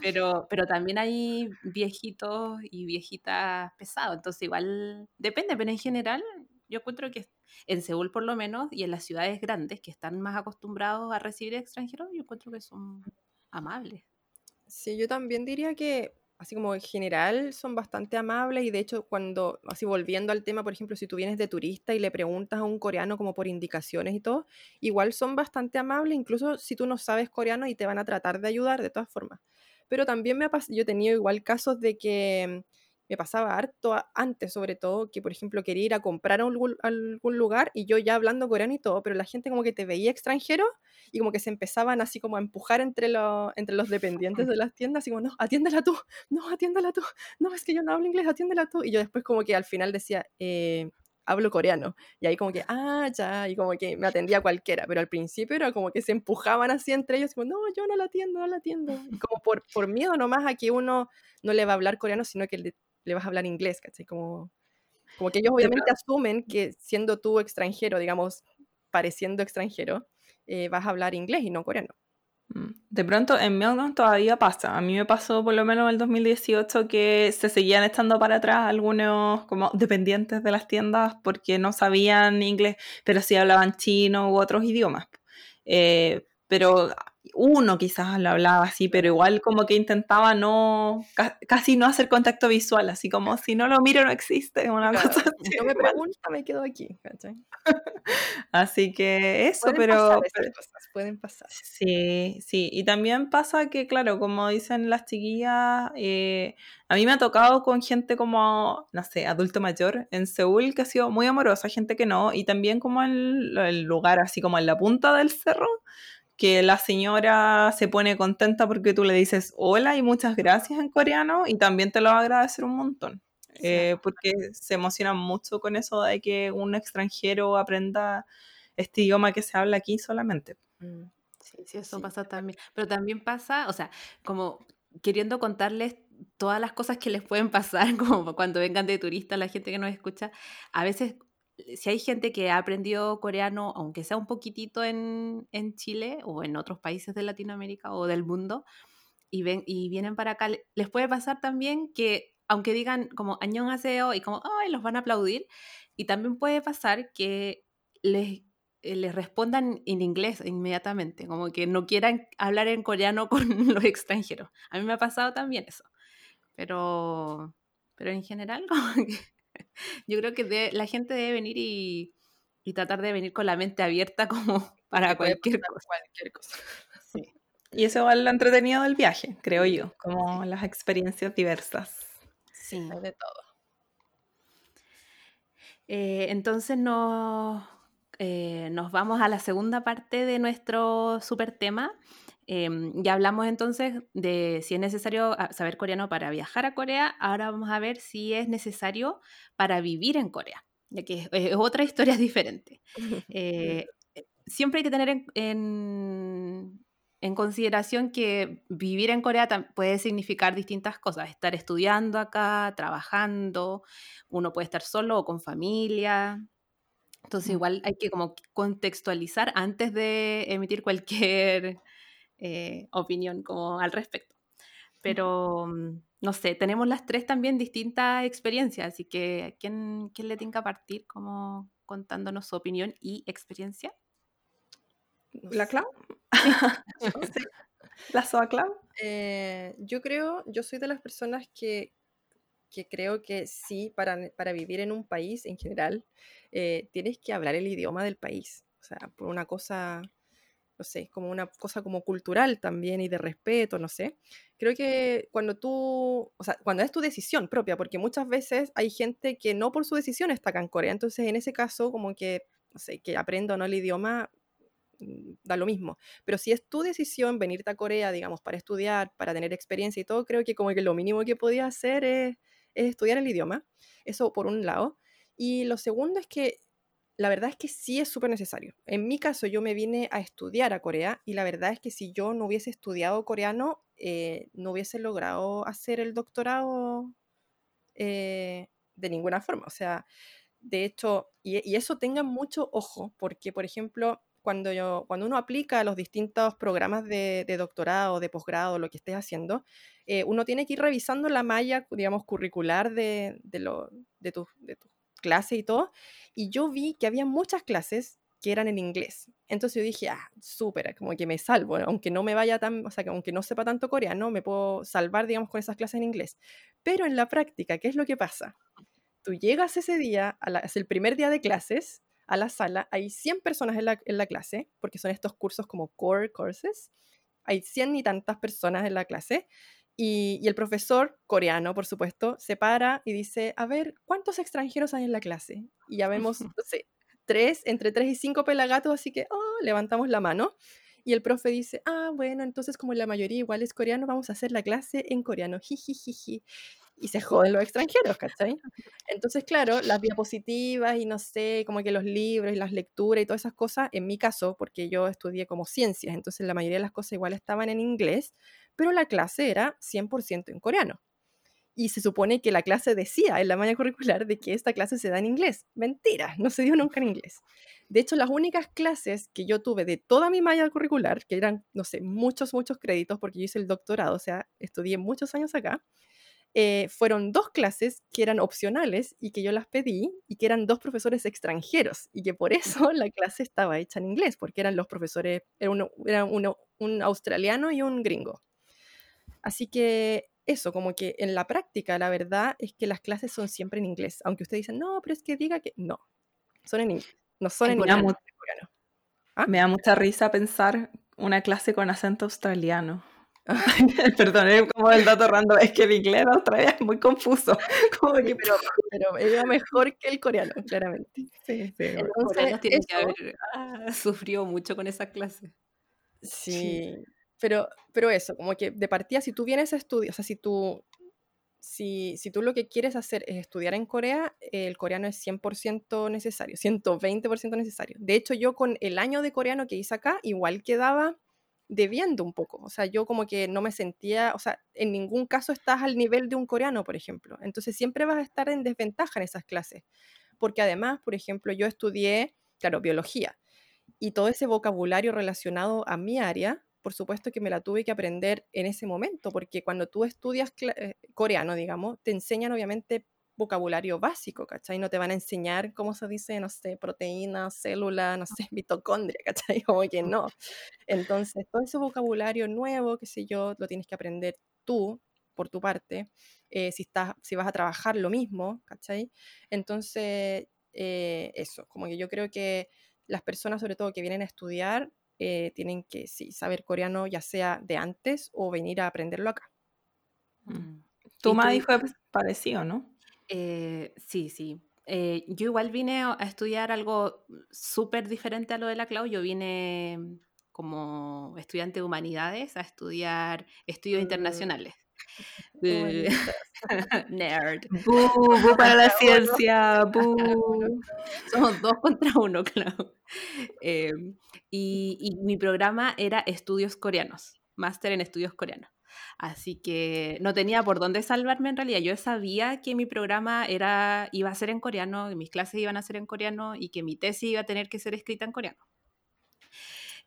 pero, pero también hay viejitos y viejitas pesados, entonces igual depende, pero en general yo encuentro que en Seúl por lo menos y en las ciudades grandes que están más acostumbrados a recibir extranjeros, yo encuentro que son amables. Sí, yo también diría que, así como en general, son bastante amables y de hecho cuando, así volviendo al tema, por ejemplo, si tú vienes de turista y le preguntas a un coreano como por indicaciones y todo, igual son bastante amables, incluso si tú no sabes coreano y te van a tratar de ayudar de todas formas. Pero también me ha pas- yo he tenido igual casos de que me pasaba harto antes, sobre todo, que por ejemplo quería ir a comprar a algún, a algún lugar y yo ya hablando coreano y todo, pero la gente como que te veía extranjero y como que se empezaban así como a empujar entre, los entre los dependientes de las tiendas, así como, no, atiéndela tú, no, atiéndela tú, no, es que yo no hablo inglés, atiéndela tú. Y yo después como que al final decía, eh, hablo coreano. Y ahí como que, ah, ya, y como que me atendía cualquiera, pero al principio era como que se empujaban así entre ellos, como, no, yo no la atiendo, no la atiendo. Y como por, por miedo nomás a que uno no le va a hablar coreano, sino que le, le vas a hablar inglés, ¿cachai? Como, como que ellos obviamente asumen que siendo tú extranjero, digamos, pareciendo extranjero, eh, vas a hablar inglés y no coreano. Mm. De pronto en Melbourne todavía pasa. A mí me pasó por lo menos en el 2018 que se seguían estando para atrás algunos como dependientes de las tiendas porque no sabían inglés, pero sí hablaban chino u otros idiomas. Eh, pero uno quizás lo hablaba así, pero igual como que intentaba no, ca- casi no hacer contacto visual, así como si no lo miro no existe, una Claro, cosa si así. no me pregunta, me quedo aquí, ¿cachai? Así que eso, Pueden pero, pasar pero- cosas, pueden pasar. Sí, sí, y también pasa que, claro, como dicen las chiquillas, eh, a mí me ha tocado con gente como, no sé, adulto mayor en Seúl que ha sido muy amorosa, gente que no, y también como en el lugar, así como en la punta del cerro, que la señora se pone contenta porque tú le dices hola y muchas gracias en coreano y también te lo va a agradecer un montón. eh, porque se emocionan mucho con eso de que un extranjero aprenda este idioma que se habla aquí solamente. Mm. Sí, sí, eso Sí, pasa también. Pero también pasa, o sea, como queriendo contarles todas las cosas que les pueden pasar, como cuando vengan de turista, la gente que nos escucha, a veces, si hay gente que ha aprendido coreano, aunque sea un poquitito en, en Chile o en otros países de Latinoamérica o del mundo, y, ven, y vienen para acá, le- les puede pasar también que, aunque digan como annyeonghaseyo y como, ay, los van a aplaudir, y también puede pasar que les eh, les respondan en inglés inmediatamente, como que no quieran hablar en coreano con los extranjeros. A mí me ha pasado también eso, pero, pero en general como que yo creo que de- la gente debe venir y, y tratar de venir con la mente abierta como para cualquier cosa. cualquier cosa. Sí. Y eso es lo entretenido del viaje, creo yo, como las experiencias diversas. Sí. De todo. Eh, entonces nos eh, nos vamos a la segunda parte de nuestro super tema. Em, ya hablamos entonces de si es necesario ah, saber coreano para viajar a Corea. Ahora vamos a ver si es necesario para vivir en Corea, ya que es, es otra historia diferente. Eh, siempre hay que tener en, en, en consideración que vivir en Corea puede significar distintas cosas. Estar estudiando acá, trabajando, uno puede estar solo o con familia. Entonces Mm. igual hay que como contextualizar antes de emitir cualquier eh, opinión como al respecto. Pero mm, no sé, tenemos las tres también distintas experiencias, así que ¿quién, quién le tenga partir como contándonos su opinión y experiencia? No ¿La sé. Clau? ¿La Soa Clau? Eh, yo creo, yo soy de las personas que, que creo que sí, para, para vivir en un país en general, eh, tienes que hablar el idioma del país. O sea, por una cosa, no sé, como una cosa como cultural también y de respeto, no sé. Creo que cuando tú, o sea, cuando es tu decisión propia, porque muchas veces hay gente que no por su decisión está acá en Corea, entonces en ese caso como que, no sé, que aprenda o no el idioma, mm, da lo mismo. Pero si es tu decisión venirte a Corea, digamos, para estudiar, para tener experiencia y todo, creo que como que lo mínimo que podía hacer es estudiar el idioma. Eso por un lado. Y lo segundo es que la verdad es que sí es súper necesario. En mi caso, yo me vine a estudiar a Corea y la verdad es que si yo no hubiese estudiado coreano, eh, no hubiese logrado hacer el doctorado eh, de ninguna forma. O sea, de hecho, y, eso tengan mucho ojo, porque, por ejemplo, cuando, yo, cuando uno aplica a los distintos programas de, de doctorado, de posgrado, lo que estés haciendo, eh, uno tiene que ir revisando la malla, digamos, curricular de, de, lo, de, tu, de tu clase y todo. Y yo vi que había muchas clases que eran en inglés. Entonces yo dije, ah, súper, como que me salvo, aunque no me vaya tan, o sea, que aunque no sepa tanto coreano, me puedo salvar, digamos, con esas clases en inglés. Pero en la práctica, ¿qué es lo que pasa? Tú llegas ese día, a la, es el primer día de clases, a la sala, hay 100 personas en la, en la clase, porque son estos cursos como core courses, hay 100 y tantas personas en la clase, y, y, el profesor, coreano por supuesto, se para y dice, a ver, ¿cuántos extranjeros hay en la clase? Y ya vemos, no sé, tres, entre tres y cinco pelagatos, así que oh, levantamos la mano. Y el profe dice, ah, bueno, entonces como la mayoría igual es coreano, vamos a hacer la clase en coreano, jijijiji. Y se joden los extranjeros, ¿cachai? Entonces, claro, las diapositivas y no sé, como que los libros y las lecturas y todas esas cosas, en mi caso, porque yo estudié como ciencias, entonces la mayoría de las cosas igual estaban en inglés, pero la clase era 100% en coreano. Y se supone que la clase decía en la malla curricular de que esta clase se da en inglés. Mentira, no se dio nunca en inglés. De hecho, las únicas clases que yo tuve de toda mi malla curricular, que eran, no sé, muchos, muchos créditos, porque yo hice el doctorado, o sea, estudié muchos años acá, eh, fueron dos clases que eran opcionales y que yo las pedí y que eran dos profesores extranjeros y que por eso la clase estaba hecha en inglés, porque eran los profesores, era, uno, era uno, un australiano y un gringo. Así que eso, como que en la práctica, la verdad es que las clases son siempre en inglés, aunque ustedes dicen, no, pero es que diga que no, son en inglés, no son en, inglés. ¿Ah? me da mucha risa pensar una clase con acento australiano. Perdón, es como el dato random, es que el inglés de Australia es muy confuso. Como que, Pero, pero era mejor que el coreano, claramente. sí, sí, Los Entonces, coreanos tienen que eso- haber ah, sufrido mucho con esa clase. Sí, pero, pero eso, como que de partida, si tú vienes a estudiar, o sea, si tú, si, si tú lo que quieres hacer es estudiar en Corea, eh, el coreano es 100% necesario, 120% necesario. De hecho, yo con el año de coreano que hice acá, igual quedaba debiendo un poco. O sea, yo como que no me sentía, o sea, en ningún caso estás al nivel de un coreano, por ejemplo. Entonces siempre vas a estar en desventaja en esas clases. Porque además, por ejemplo, yo estudié, claro, biología. Y todo ese vocabulario relacionado a mi área, por supuesto que me la tuve que aprender en ese momento, porque cuando tú estudias eh, coreano, digamos, te enseñan obviamente vocabulario básico, ¿cachai? No te van a enseñar cómo se dice, no sé, proteína, célula, no sé, mitocondria, ¿cachai? Como que no. Entonces, todo ese vocabulario nuevo, qué sé yo, lo tienes que aprender tú, por tu parte. Eh, si, estás, si vas a trabajar, lo mismo, ¿cachai? Entonces, eh, eso, como que yo creo que las personas, sobre todo que vienen a estudiar, eh, tienen que sí, saber coreano, ya sea de antes o venir a aprenderlo acá. Mm. ¿Y Tu tú, Madi fue parecido, ¿no? Eh, sí, sí. eh, yo igual vine a estudiar algo súper diferente a lo de la Clau. Yo vine como estudiante de humanidades a estudiar estudios Mm. internacionales. Nerd. Bu, bu para la ciencia, bu. Somos dos contra uno, claro. Eh, y, y mi programa era estudios coreanos, máster en estudios coreanos. Así que no tenía por dónde salvarme en realidad. Yo sabía que mi programa era, iba a ser en coreano, que mis clases iban a ser en coreano y que mi tesis iba a tener que ser escrita en coreano.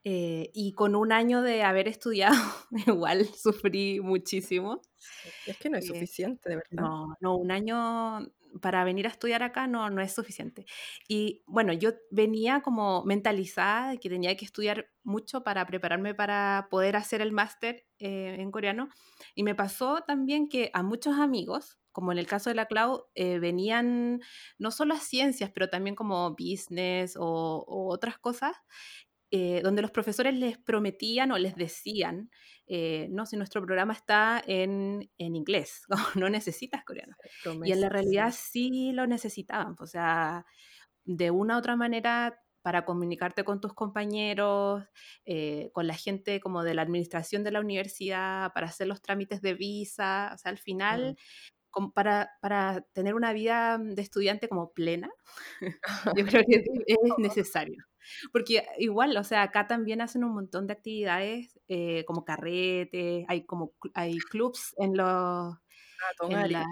Eh, y con un año de haber estudiado, igual sufrí muchísimo. Es que no es Eh, suficiente, de verdad. No, no, un año para venir a estudiar acá no, no es suficiente. Y bueno, yo venía como mentalizada de que tenía que estudiar mucho para prepararme para poder hacer el máster eh, en coreano. Y me pasó también que a muchos amigos, como en el caso de la Clau, eh, venían no solo a ciencias, pero también como business o, o otras cosas, eh, donde los profesores les prometían o les decían, eh, no, si nuestro programa está en, en inglés, no necesitas coreano. Y en la realidad sí. sí lo necesitaban, o sea, de una u otra manera para comunicarte con tus compañeros, eh, con la gente como de la administración de la universidad, para hacer los trámites de visa, o sea, al Mm. final, como para, para tener una vida de estudiante como plena, yo creo que es necesario. Porque igual, o sea, acá también hacen un montón de actividades eh, como carretes, hay como hay clubs en los Ah, en la,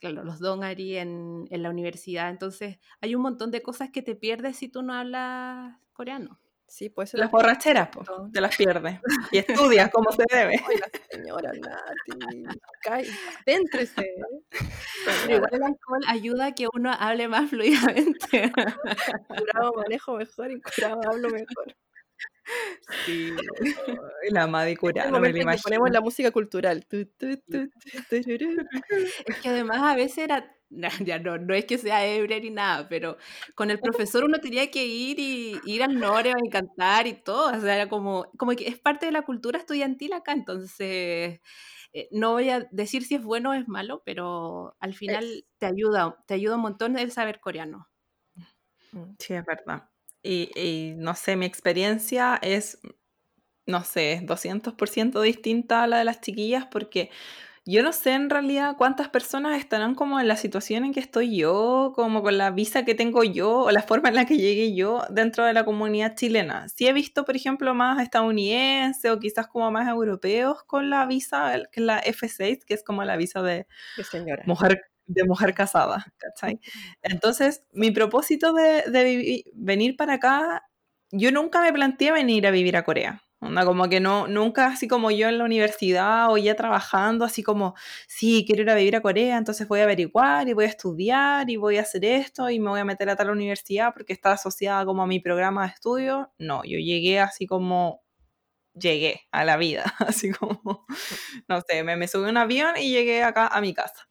claro, los dongari en, en la universidad. Entonces, hay un montón de cosas que te pierdes si tú no hablas coreano. Sí, puede ser Las borracheras, pues, te las pierdes. Y estudias como se debe. Ay, la señora Nati. Céntrese. Pero igual el alcohol ayuda a que uno hable más fluidamente. Curado manejo mejor y curado hablo mejor. Sí. La Madi Es el curada, no me ponemos la música cultural. Tu, tu, tu, tu, tururú. Es que además a veces era, na- ya no, no es que sea ebria ni nada, pero con el profesor uno tenía que ir y ir al Noreo y cantar y todo, o sea, era como, como que es parte de la cultura estudiantil acá, entonces eh, no voy a decir si es bueno o es malo, pero al final Es. te ayuda, te ayuda un montón el saber coreano. Sí, es verdad. Y, y no sé, mi experiencia es, no sé, es 200% distinta a la de las chiquillas porque yo no sé en realidad cuántas personas estarán como en la situación en que estoy yo, como con la visa que tengo yo o la forma en la que llegué yo dentro de la comunidad chilena. Sí he visto, por ejemplo, más estadounidenses o quizás como más europeos con la visa, que es la F6, que es como la visa de mujer, de mujer casada, ¿cachai? Entonces, mi propósito de, venir para acá, yo nunca me planteé venir a vivir a Corea. Onda, como que no, nunca así como yo en la universidad o ya trabajando, así como, sí, quiero ir a vivir a Corea, entonces voy a averiguar y voy a estudiar y voy a hacer esto y me voy a meter a tal universidad porque está asociada como a mi programa de estudio. No, yo llegué así como, llegué a la vida, así como, no sé, me, me subí a un avión y llegué acá a mi casa.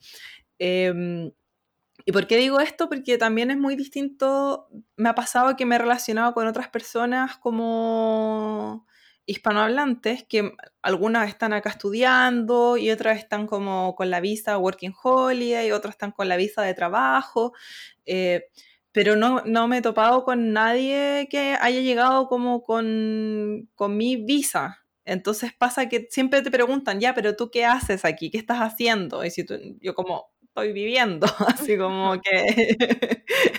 Em, ¿Y por qué digo esto? Porque también es muy distinto, me ha pasado que me he relacionado con otras personas como hispanohablantes, que algunas están acá estudiando y otras están como con la visa Working Holiday, y otras están con la visa de trabajo, eh, pero no, no me he topado con nadie que haya llegado como con, con mi visa. Entonces pasa que siempre te preguntan, ya, pero tú qué haces aquí, qué estás haciendo? Y si tú, yo como, estoy viviendo, así como que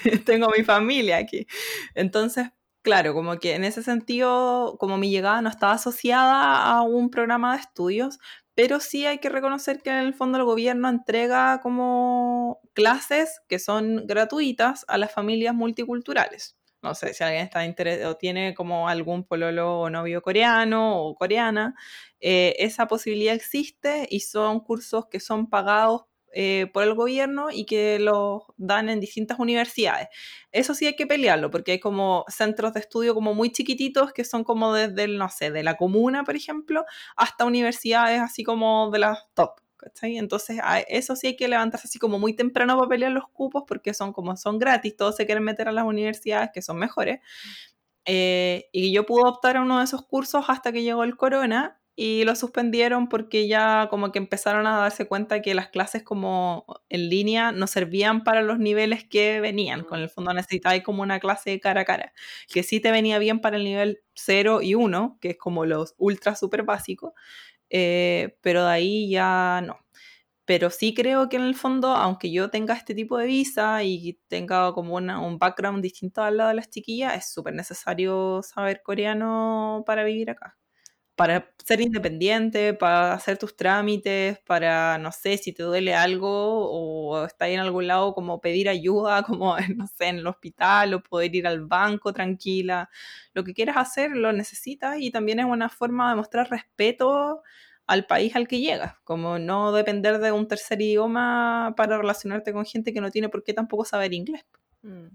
tengo mi familia aquí. Entonces, claro, como que en ese sentido, como mi llegada no estaba asociada a un programa de estudios, pero sí hay que reconocer que en el fondo el gobierno entrega como clases que son gratuitas a las familias multiculturales. No sé si alguien está interesado o tiene como algún pololo o novio coreano o coreana, eh, esa posibilidad existe y son cursos que son pagados eh, por el gobierno y que los dan en distintas universidades. Eso sí hay que pelearlo, porque hay como centros de estudio como muy chiquititos que son como desde, el, no sé, de la comuna, por ejemplo, hasta universidades así como de las top. ¿cachai? Entonces, eso sí hay que levantarse así como muy temprano para pelear los cupos, porque son como son gratis, todos se quieren meter a las universidades que son mejores. Eh, y yo pude optar a uno de esos cursos hasta que llegó el corona, y lo suspendieron porque ya como que empezaron a darse cuenta que las clases como en línea no servían para los niveles que venían. Con el fondo necesitáis como una clase cara a cara, que sí te venía bien para el nivel 0 y 1, que es como los ultra super básicos, eh, pero de ahí ya no. Pero sí creo que en el fondo, aunque yo tenga este tipo de visa y tenga como un background distinto al lado de las chiquillas, es súper necesario saber coreano para vivir acá para ser independiente, para hacer tus trámites, para, no sé, si te duele algo o estás en algún lado, como pedir ayuda, como, no sé, en el hospital o poder ir al banco tranquila. Lo que quieras hacer lo necesitas y también es una forma de mostrar respeto al país al que llegas, como no depender de un tercer idioma para relacionarte con gente que no tiene por qué tampoco saber inglés. Mm.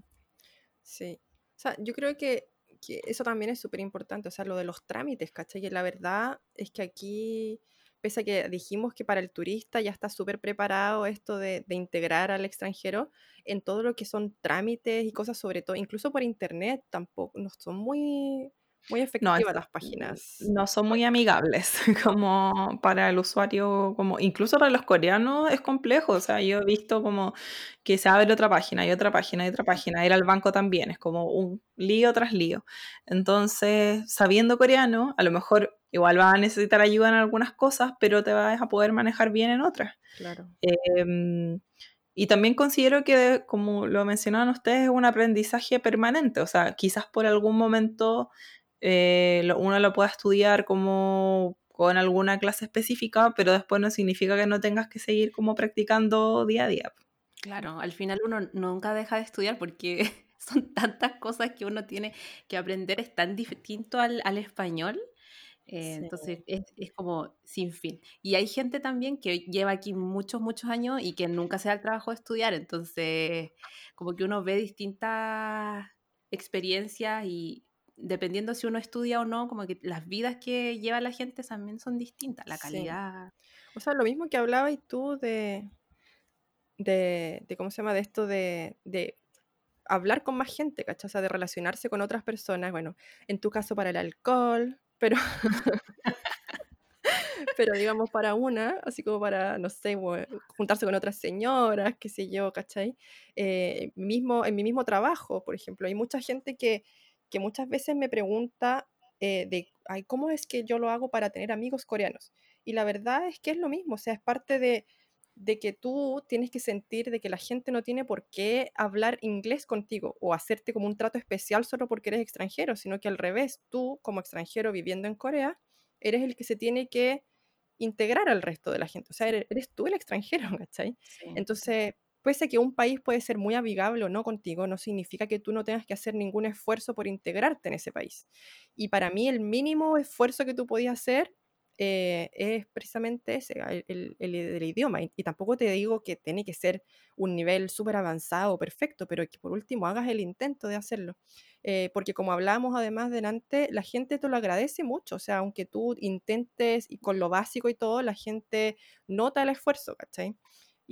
Sí. O sea, yo creo que que eso también es súper importante, o sea, lo de los trámites, ¿cachai? Y la verdad es que aquí, pese a que dijimos que para el turista ya está súper preparado esto de, de, integrar al extranjero, en todo lo que son trámites y cosas, sobre todo, incluso por internet, tampoco, no son muy, muy efectivas no, las páginas. No son muy amigables como para el usuario, como incluso para los coreanos es complejo. O sea, yo he visto como que se abre otra página y otra página y otra página. Ir al banco también es como un lío tras lío. Entonces, sabiendo coreano, a lo mejor igual vas a necesitar ayuda en algunas cosas, pero te vas a poder manejar bien en otras. Claro. Eh, y también considero que, como lo mencionaban ustedes, es un aprendizaje permanente. O sea, quizás por algún momento eh, uno lo pueda estudiar como con alguna clase específica, pero después no significa que no tengas que seguir como practicando día a día. Claro, al final uno nunca deja de estudiar porque son tantas cosas que uno tiene que aprender, es tan distinto al, al español. Eh, sí. Entonces es, es, como sin fin. Y hay gente también que lleva aquí muchos, muchos años y que nunca se da el trabajo de estudiar. Entonces, como que uno ve distintas experiencias y dependiendo si uno estudia o no, como que las vidas que lleva la gente también son distintas, la calidad. Sí. O sea, lo mismo que hablabas tú de, de, de, ¿cómo se llama? De esto de, de hablar con más gente, ¿cachai? O sea, de relacionarse con otras personas, bueno, en tu caso para el alcohol, pero... pero digamos para una, así como para, no sé, juntarse con otras señoras, qué sé yo, ¿cachai? Eh, mismo, en mi mismo trabajo, por ejemplo, hay mucha gente que, que muchas veces me pregunta eh, de, ay, ¿cómo es que yo lo hago para tener amigos coreanos? Y la verdad es que es lo mismo, o sea, es parte de, de que tú tienes que sentir de que la gente no tiene por qué hablar inglés contigo o hacerte como un trato especial solo porque eres extranjero, sino que al revés, tú como extranjero viviendo en Corea, eres el que se tiene que integrar al resto de la gente, o sea, eres, eres tú el extranjero, ¿cachai? Sí. Entonces, pese a que un país puede ser muy amigable o no contigo, no significa que tú no tengas que hacer ningún esfuerzo por integrarte en ese país. Y para mí el mínimo esfuerzo que tú podías hacer eh, es precisamente ese, el, el, idioma. Y, tampoco te digo que tiene que ser un nivel súper avanzado, perfecto, pero que por último hagas el intento de hacerlo. Eh, porque como hablamos además delante, la gente te lo agradece mucho. O sea, aunque tú intentes y con lo básico y todo, la gente nota el esfuerzo, ¿cachai?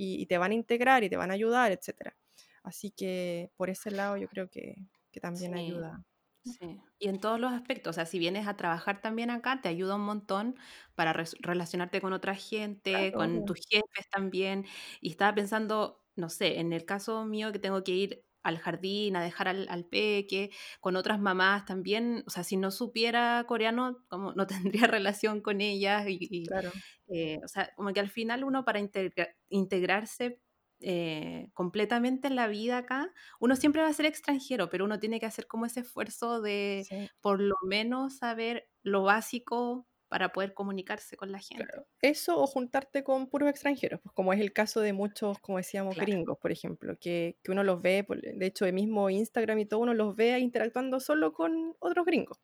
Y, y te van a integrar y te van a ayudar, etc. Así que por ese lado yo creo que, que también sí. ayuda. Sí. Y en todos los aspectos, o sea, si vienes a trabajar también acá, te ayuda un montón para re relacionarte con otra gente, claro. con tus jefes también. Y estaba pensando, no sé, en el caso mío que tengo que ir al jardín, a dejar al, al, peque, con otras mamás también, o sea, si no supiera coreano, como no tendría relación con ellas, y, y claro. eh, o sea, como que al final uno para integra integrarse eh, completamente en la vida acá, uno siempre va a ser extranjero, pero uno tiene que hacer como ese esfuerzo de sí. por lo menos saber lo básico para poder comunicarse con la gente. Claro. Eso o juntarte con puros extranjeros, pues como es el caso de muchos, como decíamos, claro. gringos, por ejemplo, que, que, uno los ve, de hecho, el mismo Instagram y todo, uno los ve interactuando solo con otros gringos.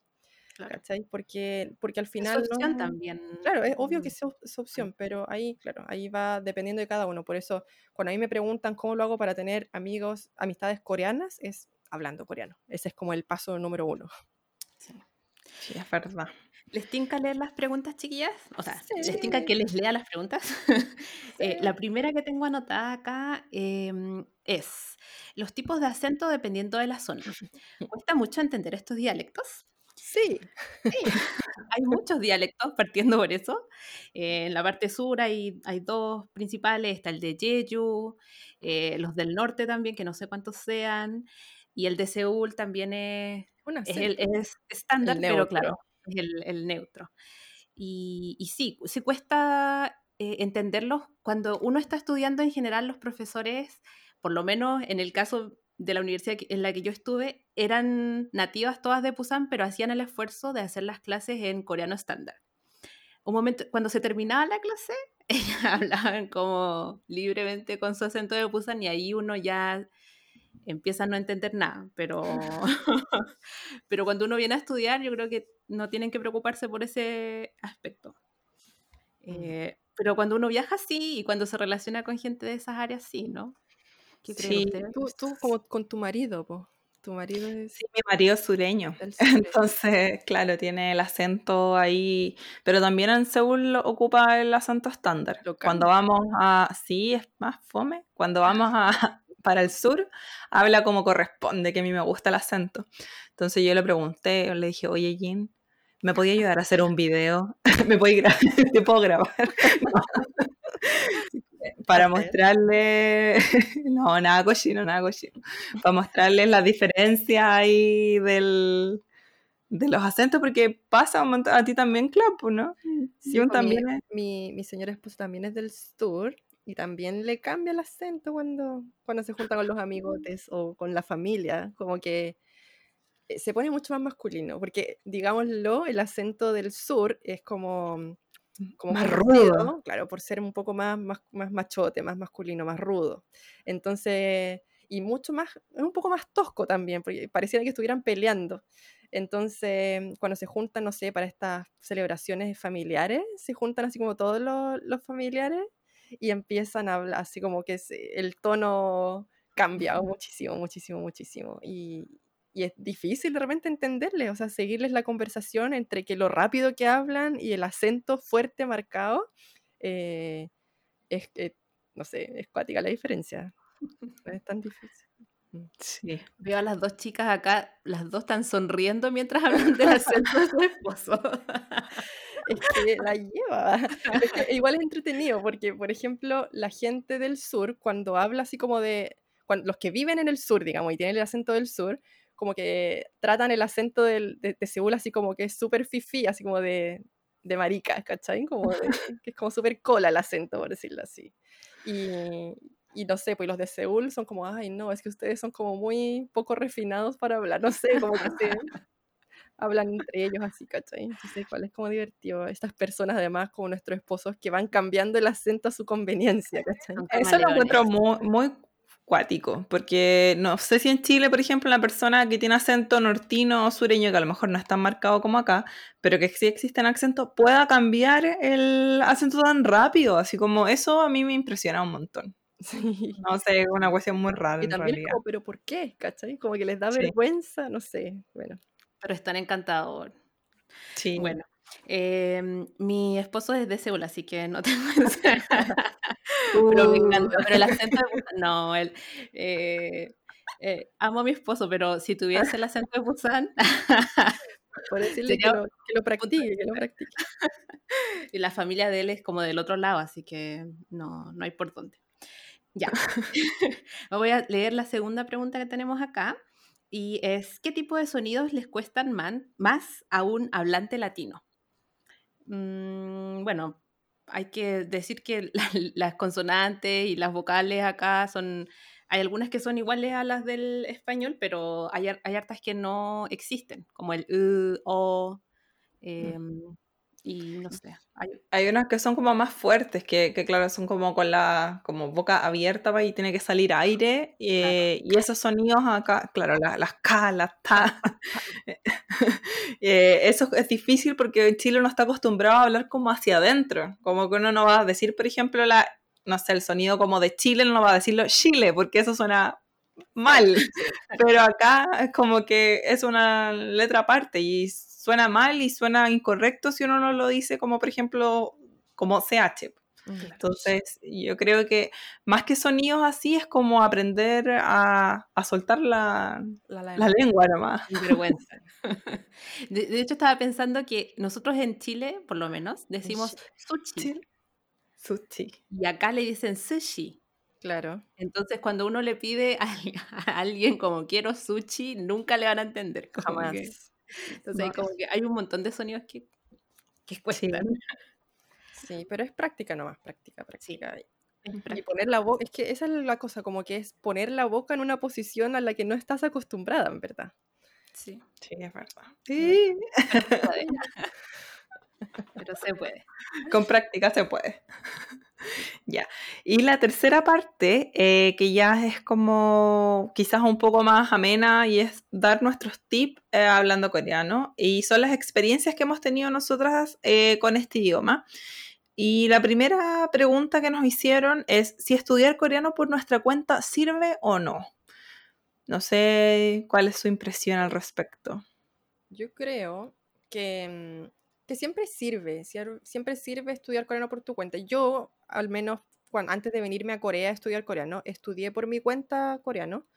Claro. ¿Cachai? Porque, porque al final... Es opción no... también. Claro, es obvio que es, es, opción, pero ahí, claro, ahí va dependiendo de cada uno. Por eso, cuando a mí me preguntan cómo lo hago para tener amigos, amistades coreanas, es hablando coreano. Ese es como el paso número uno. Sí, sí es verdad. ¿Les tinca leer las preguntas, chiquillas? O sea, sí. ¿les tinca que les lea las preguntas? Sí. eh, la primera que tengo anotada acá eh, es los tipos de acento dependiendo de la zona. ¿Cuesta mucho entender estos dialectos? Sí. hay muchos dialectos partiendo por eso. Eh, en la parte sur hay, hay dos principales, está el de Jeju, eh, los del norte también, que no sé cuántos sean, y el de Seúl también es, es, el, acento. es estándar, El pero claro, es el, neutro. Y, y sí, sí cuesta eh, entenderlos cuando uno está estudiando en general los profesores, por lo menos en el caso de la universidad en la que yo estuve, eran nativas todas de Pusan, pero hacían el esfuerzo de hacer las clases en coreano estándar. Un momento, cuando se terminaba la clase, ellas hablaban como libremente con su acento de Pusan y ahí uno ya empieza a no entender nada, pero, pero cuando uno viene a estudiar, yo creo que no tienen que preocuparse por ese aspecto. Eh, pero cuando uno viaja, sí, y cuando se relaciona con gente de esas áreas, sí, ¿no? ¿Qué Sí. Tú, tú como con tu marido, po. Tu marido es Sí, mi marido es sureño. Entonces, claro, tiene el acento ahí, pero también en Seúl lo- ocupa el acento estándar. Cuando vamos a, sí, es más fome. Cuando vamos a, para el sur, habla como corresponde, que a mí me gusta el acento. Entonces yo le pregunté, le dije, oye, Jin, ¿me podía ayudar a hacer un video? ¿Me puedes grabar? ¿Te puedo grabar? No. Para mostrarle, no, nada cochino, nada cochino. Para mostrarles la diferencia ahí del, de los acentos, porque pasa un montón, a ti también, Clapo, ¿no? Sí, Jun pues, mi- también es- mi, mi señora esposa también es del sur y también le cambia el acento cuando, cuando se junta con los amigotes o con la familia, como que eh, se pone mucho más masculino, porque digámoslo, el acento del sur es como, como Más rudo. claro, por ser un poco más, más, más machote, más masculino, más rudo. Entonces, y mucho más, es un poco más tosco también, porque pareciera que estuvieran peleando. Entonces, cuando se juntan, no sé, para estas celebraciones familiares, se juntan así como todos los, los familiares y empiezan a hablar, así como que se- el tono cambia muchísimo, muchísimo, muchísimo. Y, y es difícil de repente entenderles, o sea, seguirles la conversación entre que lo rápido que hablan y el acento fuerte marcado, eh, es que, no sé, es cuática la diferencia. No es tan difícil. Sí. Veo a las dos chicas acá, las dos están sonriendo mientras hablan del acento de su esposo. Es que la lleva. Es que igual es entretenido porque, por ejemplo, la gente del sur, cuando habla así como de, cuan- los que viven en el sur, digamos, y tienen el acento del sur, como que tratan el acento del- de, de Seúl así como que es súper fifí, así como de, de marica, ¿cachai? Como de- que es como súper cola el acento, por decirlo así. Y, y no sé, pues los de Seúl son como, ay, no, es que ustedes son como muy poco refinados para hablar, no sé, como que se hablan entre ellos así, ¿cachai? Entonces, igual es como divertido. Estas personas, además, como nuestros esposos, que van cambiando el acento a su conveniencia, ¿cachai? Eso lo encuentro muy, muy cuático, porque no sé si en Chile, por ejemplo, la persona que tiene acento nortino o sureño, que a lo mejor no es tan marcado como acá, pero que sí existen acentos, pueda cambiar el acento tan rápido, así como eso a mí me impresiona un montón. Sí. No sé, es una cuestión muy rara Y en también realidad. como, ¿pero por qué? ¿cachai? Como que les da Sí. vergüenza, no sé. Bueno, Pero es tan encantador. Sí. Bueno, em, mi esposo es de Seúl, así que no tengo Pero me encanta. Pero el acento de Busan, no, él, eh, eh, amo a mi esposo, pero si tuviese el acento de Busan, por decirle que lo, que lo practique, que lo practique. y la familia de él es como del otro lado, así que no, no hay por dónde. Ya. Me voy a leer la segunda pregunta que tenemos acá. Y es, ¿qué tipo de sonidos les cuestan man- más a un hablante latino? Mm, bueno, hay que decir que la- las consonantes y las vocales acá son, hay algunas que son iguales a las del español, pero hay, hay hartas que no existen, como el u, o, em, y no sé, hay, Hay unas que son como más fuertes, que, que claro, son como con la como boca abierta y tiene que salir aire. eh, Y esos sonidos acá, claro, la- las K, las ta. eh, eso es difícil porque en Chile uno está acostumbrado a hablar como hacia adentro. Como que uno no va a decir, por ejemplo, la, no sé, el sonido como de Chile, no va a decirlo Chile, porque eso suena mal. Pero acá es como que es una letra aparte y suena mal y suena incorrecto si uno no lo dice como, por ejemplo, como CH. Entonces, yo creo que más que sonidos así es como aprender a, a soltar la, La la lengua. lengua nomás. Vergüenza. De, de hecho, estaba pensando que nosotros en Chile, por lo menos, decimos sushi. Y acá le dicen sushi. Claro. Entonces, cuando uno le pide a, a alguien como quiero sushi, nunca le van a entender. Jamás. que- entonces, hay No. como que hay un montón de sonidos que, que cuestan. Sí, pero es práctica nomás, práctica, práctica. Y poner la boca, es que esa es la cosa, como que es poner la boca en una posición a la que no estás acostumbrada, en verdad. Sí, Sí, es verdad. Sí. pero se puede. Con práctica se puede. ya. Y la tercera parte, eh, que ya es como quizás un poco más amena y es dar nuestros tips eh, hablando coreano. Y son las experiencias que hemos tenido nosotras eh, con este idioma. Y la primera pregunta que nos hicieron es si estudiar coreano por nuestra cuenta sirve o no. No sé cuál es su impresión al respecto. Yo creo que, mm, que siempre sirve, siempre sirve estudiar coreano por tu cuenta. Yo, al menos antes de venirme a Corea a estudiar coreano, estudié por mi cuenta coreano.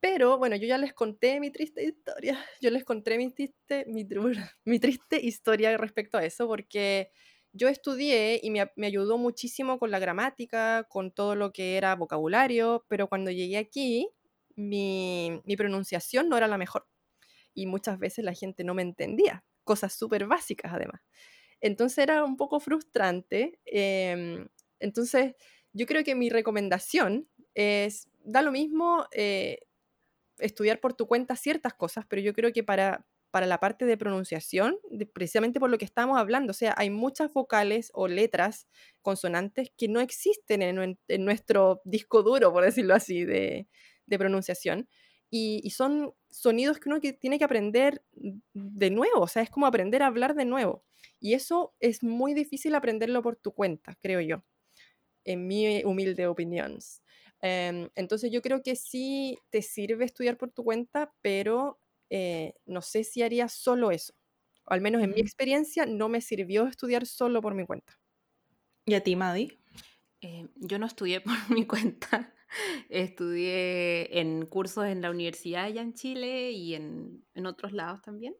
Pero bueno, yo ya les conté mi triste historia. Yo les conté mi triste, mi, triste historia respecto a eso, porque yo estudié y me, me ayudó muchísimo con la gramática, con todo lo que era vocabulario, pero cuando llegué aquí, mi, mi pronunciación no era la mejor y muchas veces la gente no me entendía, cosas súper básicas además. Entonces era un poco frustrante. em, entonces yo creo que mi recomendación es, da lo mismo eh, estudiar por tu cuenta ciertas cosas, pero yo creo que para, para la parte de pronunciación, precisamente por lo que estamos hablando, o sea, hay muchas vocales o letras, consonantes que no existen en, en nuestro disco duro, por decirlo así, de, de pronunciación. Y, y son sonidos que uno que tiene que aprender de nuevo, o sea, es como aprender a hablar de nuevo. Y eso es muy difícil aprenderlo por tu cuenta, creo yo, en mi humilde opinión. Em, entonces yo creo que sí te sirve estudiar por tu cuenta, pero eh, no sé si haría solo eso. O al menos en mi Ujú. experiencia no me sirvió estudiar solo por mi cuenta. ¿Y a ti, Madi? Eh, yo no estudié por mi cuenta. Estudié en cursos en la universidad allá en Chile y en, en otros lados también.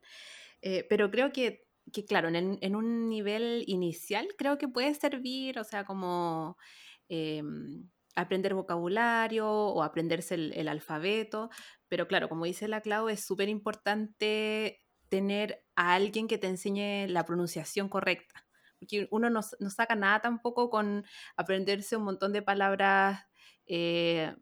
Eh, pero creo que, que claro, en, en un nivel inicial creo que puede servir, o sea, como em, aprender vocabulario o aprenderse el, el alfabeto. Pero claro, como dice la Clau, es súper importante tener a alguien que te enseñe la pronunciación correcta. Porque uno no, no saca nada tampoco con aprenderse un montón de palabras eh,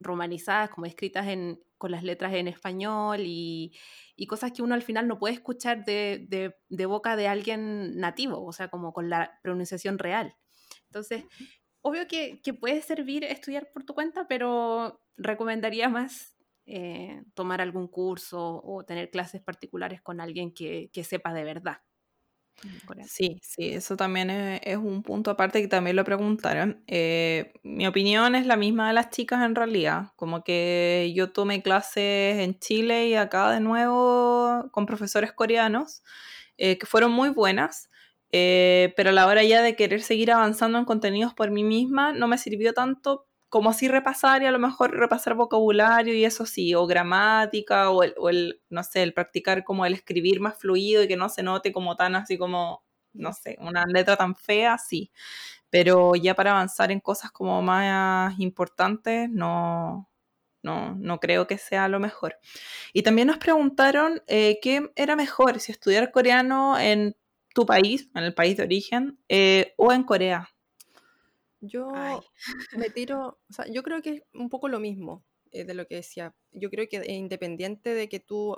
romanizadas, como escritas en, con las letras en español y, y cosas que uno al final no puede escuchar de, de- de boca de alguien nativo, o sea, como con la pronunciación real. Entonces, obvio que, que puede servir estudiar por tu cuenta, pero recomendaría más eh, tomar algún curso o tener clases particulares con alguien que, que sepa de verdad. Sí, sí, eso también es, es un punto aparte que también lo preguntaron. Eh, mi opinión es la misma de las chicas en realidad, como que yo tomé clases en Chile y acá de nuevo con profesores coreanos, eh, que fueron muy buenas, eh, pero a la hora ya de querer seguir avanzando en contenidos por mí misma, no me sirvió tanto como así repasar y a lo mejor repasar vocabulario y eso sí, o gramática, o el, o el, no sé, el practicar como el escribir más fluido y que no se note como tan así como, no sé, una letra tan fea, sí. Pero ya para avanzar en cosas como más importantes, no, no, no creo que sea lo mejor. Y también nos preguntaron eh, qué era mejor, si estudiar coreano en tu país, en el país de origen, eh, o en Corea. Yo me tiro, o sea, yo creo que es un poco lo mismo eh, de lo que decía. Yo creo que eh, independiente de que tú,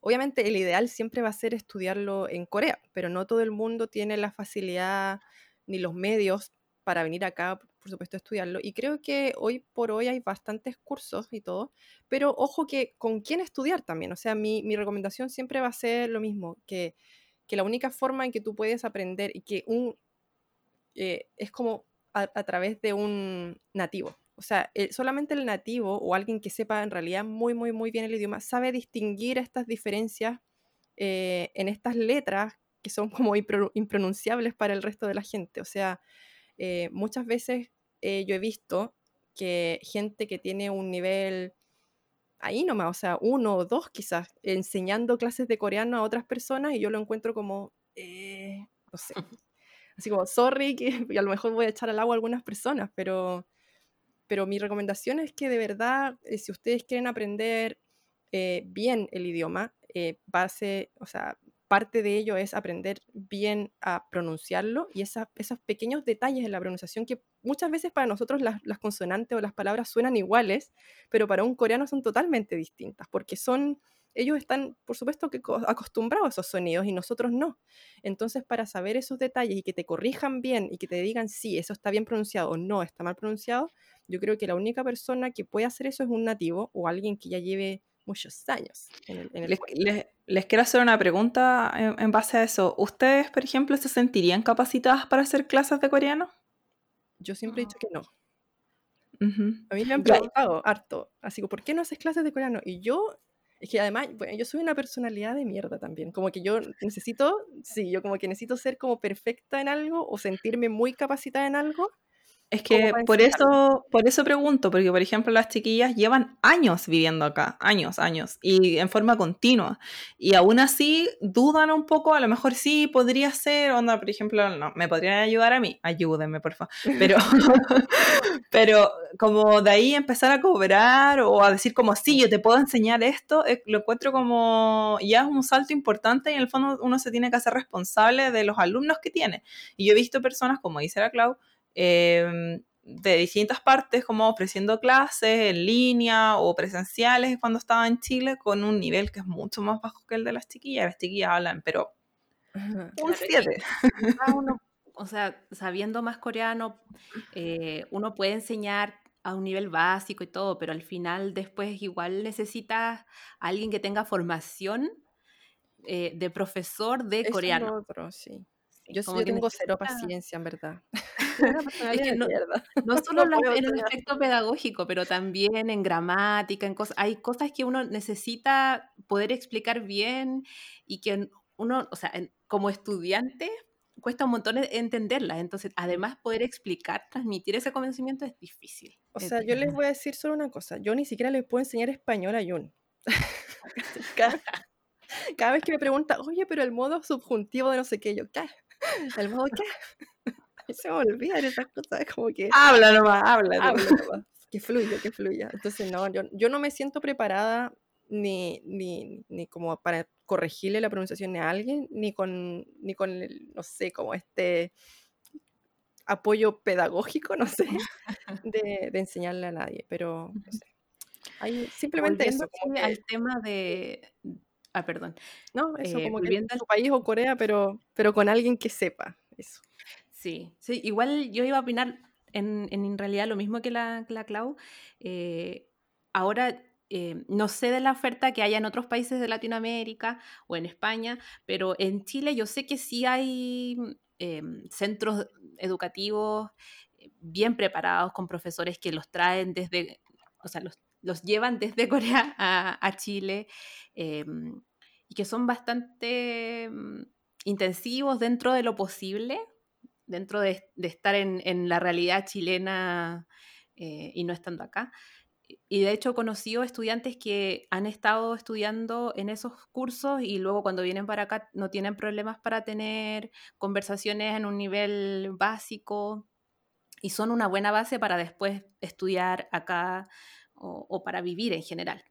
obviamente el ideal siempre va a ser estudiarlo en Corea, pero no todo el mundo tiene la facilidad ni los medios para venir acá, por supuesto, a estudiarlo. Y creo que hoy por hoy hay bastantes cursos y todo, pero ojo que con quién estudiar también. O sea, mi, mi recomendación siempre va a ser lo mismo, que, que la única forma en que tú puedes aprender y que un, eh, es como a, través de un nativo. O sea, solamente el nativo o alguien que sepa en realidad muy, muy, muy bien el idioma sabe distinguir estas diferencias eh, en estas letras que son como impro- impronunciables para el resto de la gente. O sea, eh, muchas veces eh, yo he visto que gente que tiene un nivel ahí nomás, o sea, uno o dos quizás, enseñando clases de coreano a otras personas y yo lo encuentro como, no sé, así como, sorry, que y a lo mejor voy a echar al agua a algunas personas, pero, pero mi recomendación es que de verdad, eh, si ustedes quieren aprender eh, bien el idioma, eh, base, o sea, parte de ello es aprender bien a pronunciarlo y esa- esos pequeños detalles en la pronunciación que muchas veces para nosotros las, las consonantes o las palabras suenan iguales, pero para un coreano son totalmente distintas, porque son, ellos están, por supuesto, que co- acostumbrados a esos sonidos y nosotros no. Entonces, para saber esos detalles y que te corrijan bien y que te digan si eso está bien pronunciado o no está mal pronunciado, yo creo que la única persona que puede hacer eso es un nativo o alguien que ya lleve muchos años en el, en el Les, les- les quiero hacer una pregunta en, en base a eso. ¿Ustedes, por ejemplo, se sentirían capacitadas para hacer clases de coreano? Yo siempre he dicho que no. Ujú. A mí me han preguntado harto, así como, ¿por qué no haces clases de coreano? Y yo, es que además, bueno, yo soy una personalidad de mierda también, como que yo necesito, sí, yo como que necesito ser como perfecta en algo o sentirme muy capacitada en algo. Es que por eso, por eso pregunto, porque por ejemplo las chiquillas llevan años viviendo acá, años, años, y en forma continua. Y aún así dudan un poco, a lo mejor sí podría ser, onda, por ejemplo, no, me podrían ayudar a mí, ayúdenme, por favor. Pero, pero como de ahí empezar a cobrar o a decir como, sí, yo te puedo enseñar esto, lo encuentro como ya es un salto importante y en el fondo uno se tiene que hacer responsable de los alumnos que tiene. Y yo he visto personas, como dice la Clau, eh, de distintas partes, como ofreciendo clases en línea o presenciales cuando estaba en Chile, con un nivel que es mucho más bajo que el de las chiquillas. Las chiquillas hablan, pero un Claro, y- 7. Ah, uno, o sea, sabiendo más coreano, eh, uno puede enseñar a un nivel básico y todo, pero al final después igual necesitas a alguien que tenga formación eh, de profesor de es coreano. lo otro, sí. Sí, Yo, sí- yo que tengo cero paciencia, en verdad. Personalidad de no-. No solo No la- en el aspecto pedagógico, pero también en gramática, en cosas. Hay cosas que uno necesita poder explicar bien y que uno, o sea, en- como estudiante cuesta un montón e- entenderlas. Entonces, además, poder explicar, transmitir ese conocimiento es difícil. O es sea, yo les voy a decir solo una cosa. Yo ni siquiera les puedo enseñar español a Jun. cada, cada vez que me pregunta, oye, pero el modo subjuntivo de no sé qué, yo, ¿qué? ¿El modo qué? A se me olvidan esas cosas, es como que Habla nomás, habla. hablo nomás, que fluya, que fluya. Entonces, no, yo, yo no me siento preparada ni, ni, ni como para corregirle la pronunciación a alguien, ni con, ni con el, no sé, como este apoyo pedagógico, no sé, de, de enseñarle a nadie, pero no sé. Hay simplemente Volviendo eso, como que, al tema de... Ah, perdón. no, eso eh, como que en su país o Corea, pero, pero con alguien que sepa eso. Sí, sí, igual yo iba a opinar en, en realidad lo mismo que la, Clau. Eh, ahora eh, no sé de la oferta que haya en otros países de Latinoamérica o en España, pero en Chile yo sé que sí hay eh, centros educativos bien preparados con profesores que los traen desde, o sea, los, los llevan desde Corea a, Chile y que son bastante mm, intensivos dentro de lo posible dentro de, de estar en, en, la realidad chilena eh, y no estando acá. Y de hecho he conocido estudiantes que han estado estudiando en esos cursos y luego cuando vienen para acá no tienen problemas para tener conversaciones en un nivel básico y son una buena base para después estudiar acá o, o para vivir en general.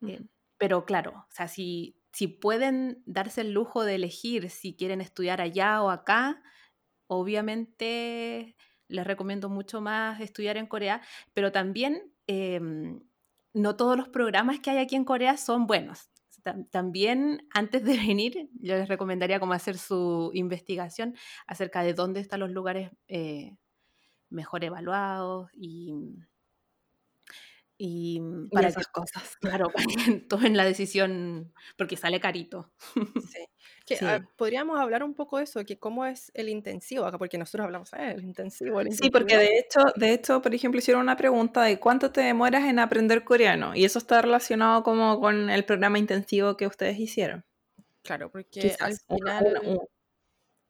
Uh -huh. eh, pero claro, o sea, si, si pueden darse el lujo de elegir si quieren estudiar allá o acá, obviamente les recomiendo mucho más estudiar en Corea, pero también eh, no todos los programas que hay aquí en Corea son buenos. También antes de venir, yo les recomendaría como hacer su investigación acerca de dónde están los lugares eh, mejor evaluados y, y para esas cosas. Claro, que tomen la decisión, porque sale carito. Sí. Que, sí. a, podríamos hablar un poco de eso, que cómo es el intensivo acá, porque nosotros hablamos, eh, el intensivo, el intensivo. Sí, porque de hecho, de hecho, por ejemplo, hicieron una pregunta de cuánto te demoras en aprender coreano, y eso está relacionado como con el programa intensivo que ustedes hicieron. Claro, porque Quizás, al final,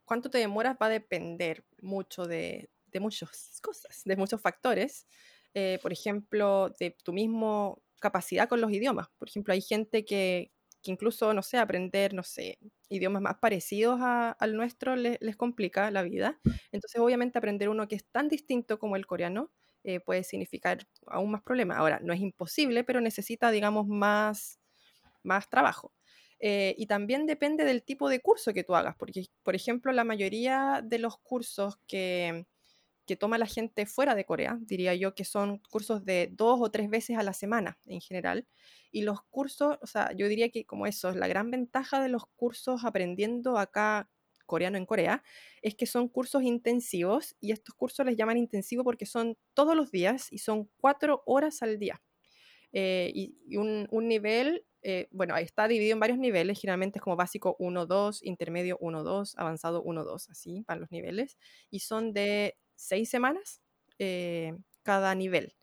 cuánto te demoras va a depender mucho de, de muchas cosas, de muchos factores. Eh, por ejemplo, de tu mismo capacidad con los idiomas. Por ejemplo, hay gente que, que incluso, no sé, aprender, no sé, idiomas más parecidos al nuestro les, les, complica la vida. Entonces, obviamente, aprender uno que es tan distinto como el coreano eh, puede significar aún más problemas. Ahora, no es imposible, pero necesita, digamos, más, más trabajo. Eh, y también depende del tipo de curso que tú hagas, porque, por ejemplo, la mayoría de los cursos que, que toma la gente fuera de Corea, diría yo que son cursos de dos o tres veces a la semana en general. Y los cursos, o sea, yo diría que como eso, la gran ventaja de los cursos aprendiendo acá coreano en Corea, es que son cursos intensivos y estos cursos les llaman intensivo porque son todos los días y son cuatro horas al día. Eh, y, un, nivel, eh, bueno, está dividido en varios niveles, generalmente es como básico 1, 2, intermedio 1, 2, avanzado 1, 2, así van los niveles, y son de seis semanas eh, cada nivel.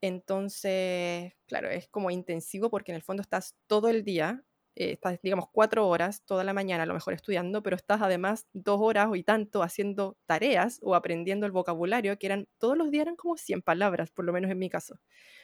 Entonces, claro, es como intensivo porque en el fondo estás todo el día eh, estás, digamos, cuatro horas toda la mañana a lo mejor estudiando, pero estás además dos horas o y tanto haciendo tareas o aprendiendo el vocabulario, que eran, todos los días eran como 100 palabras, por lo menos en mi caso.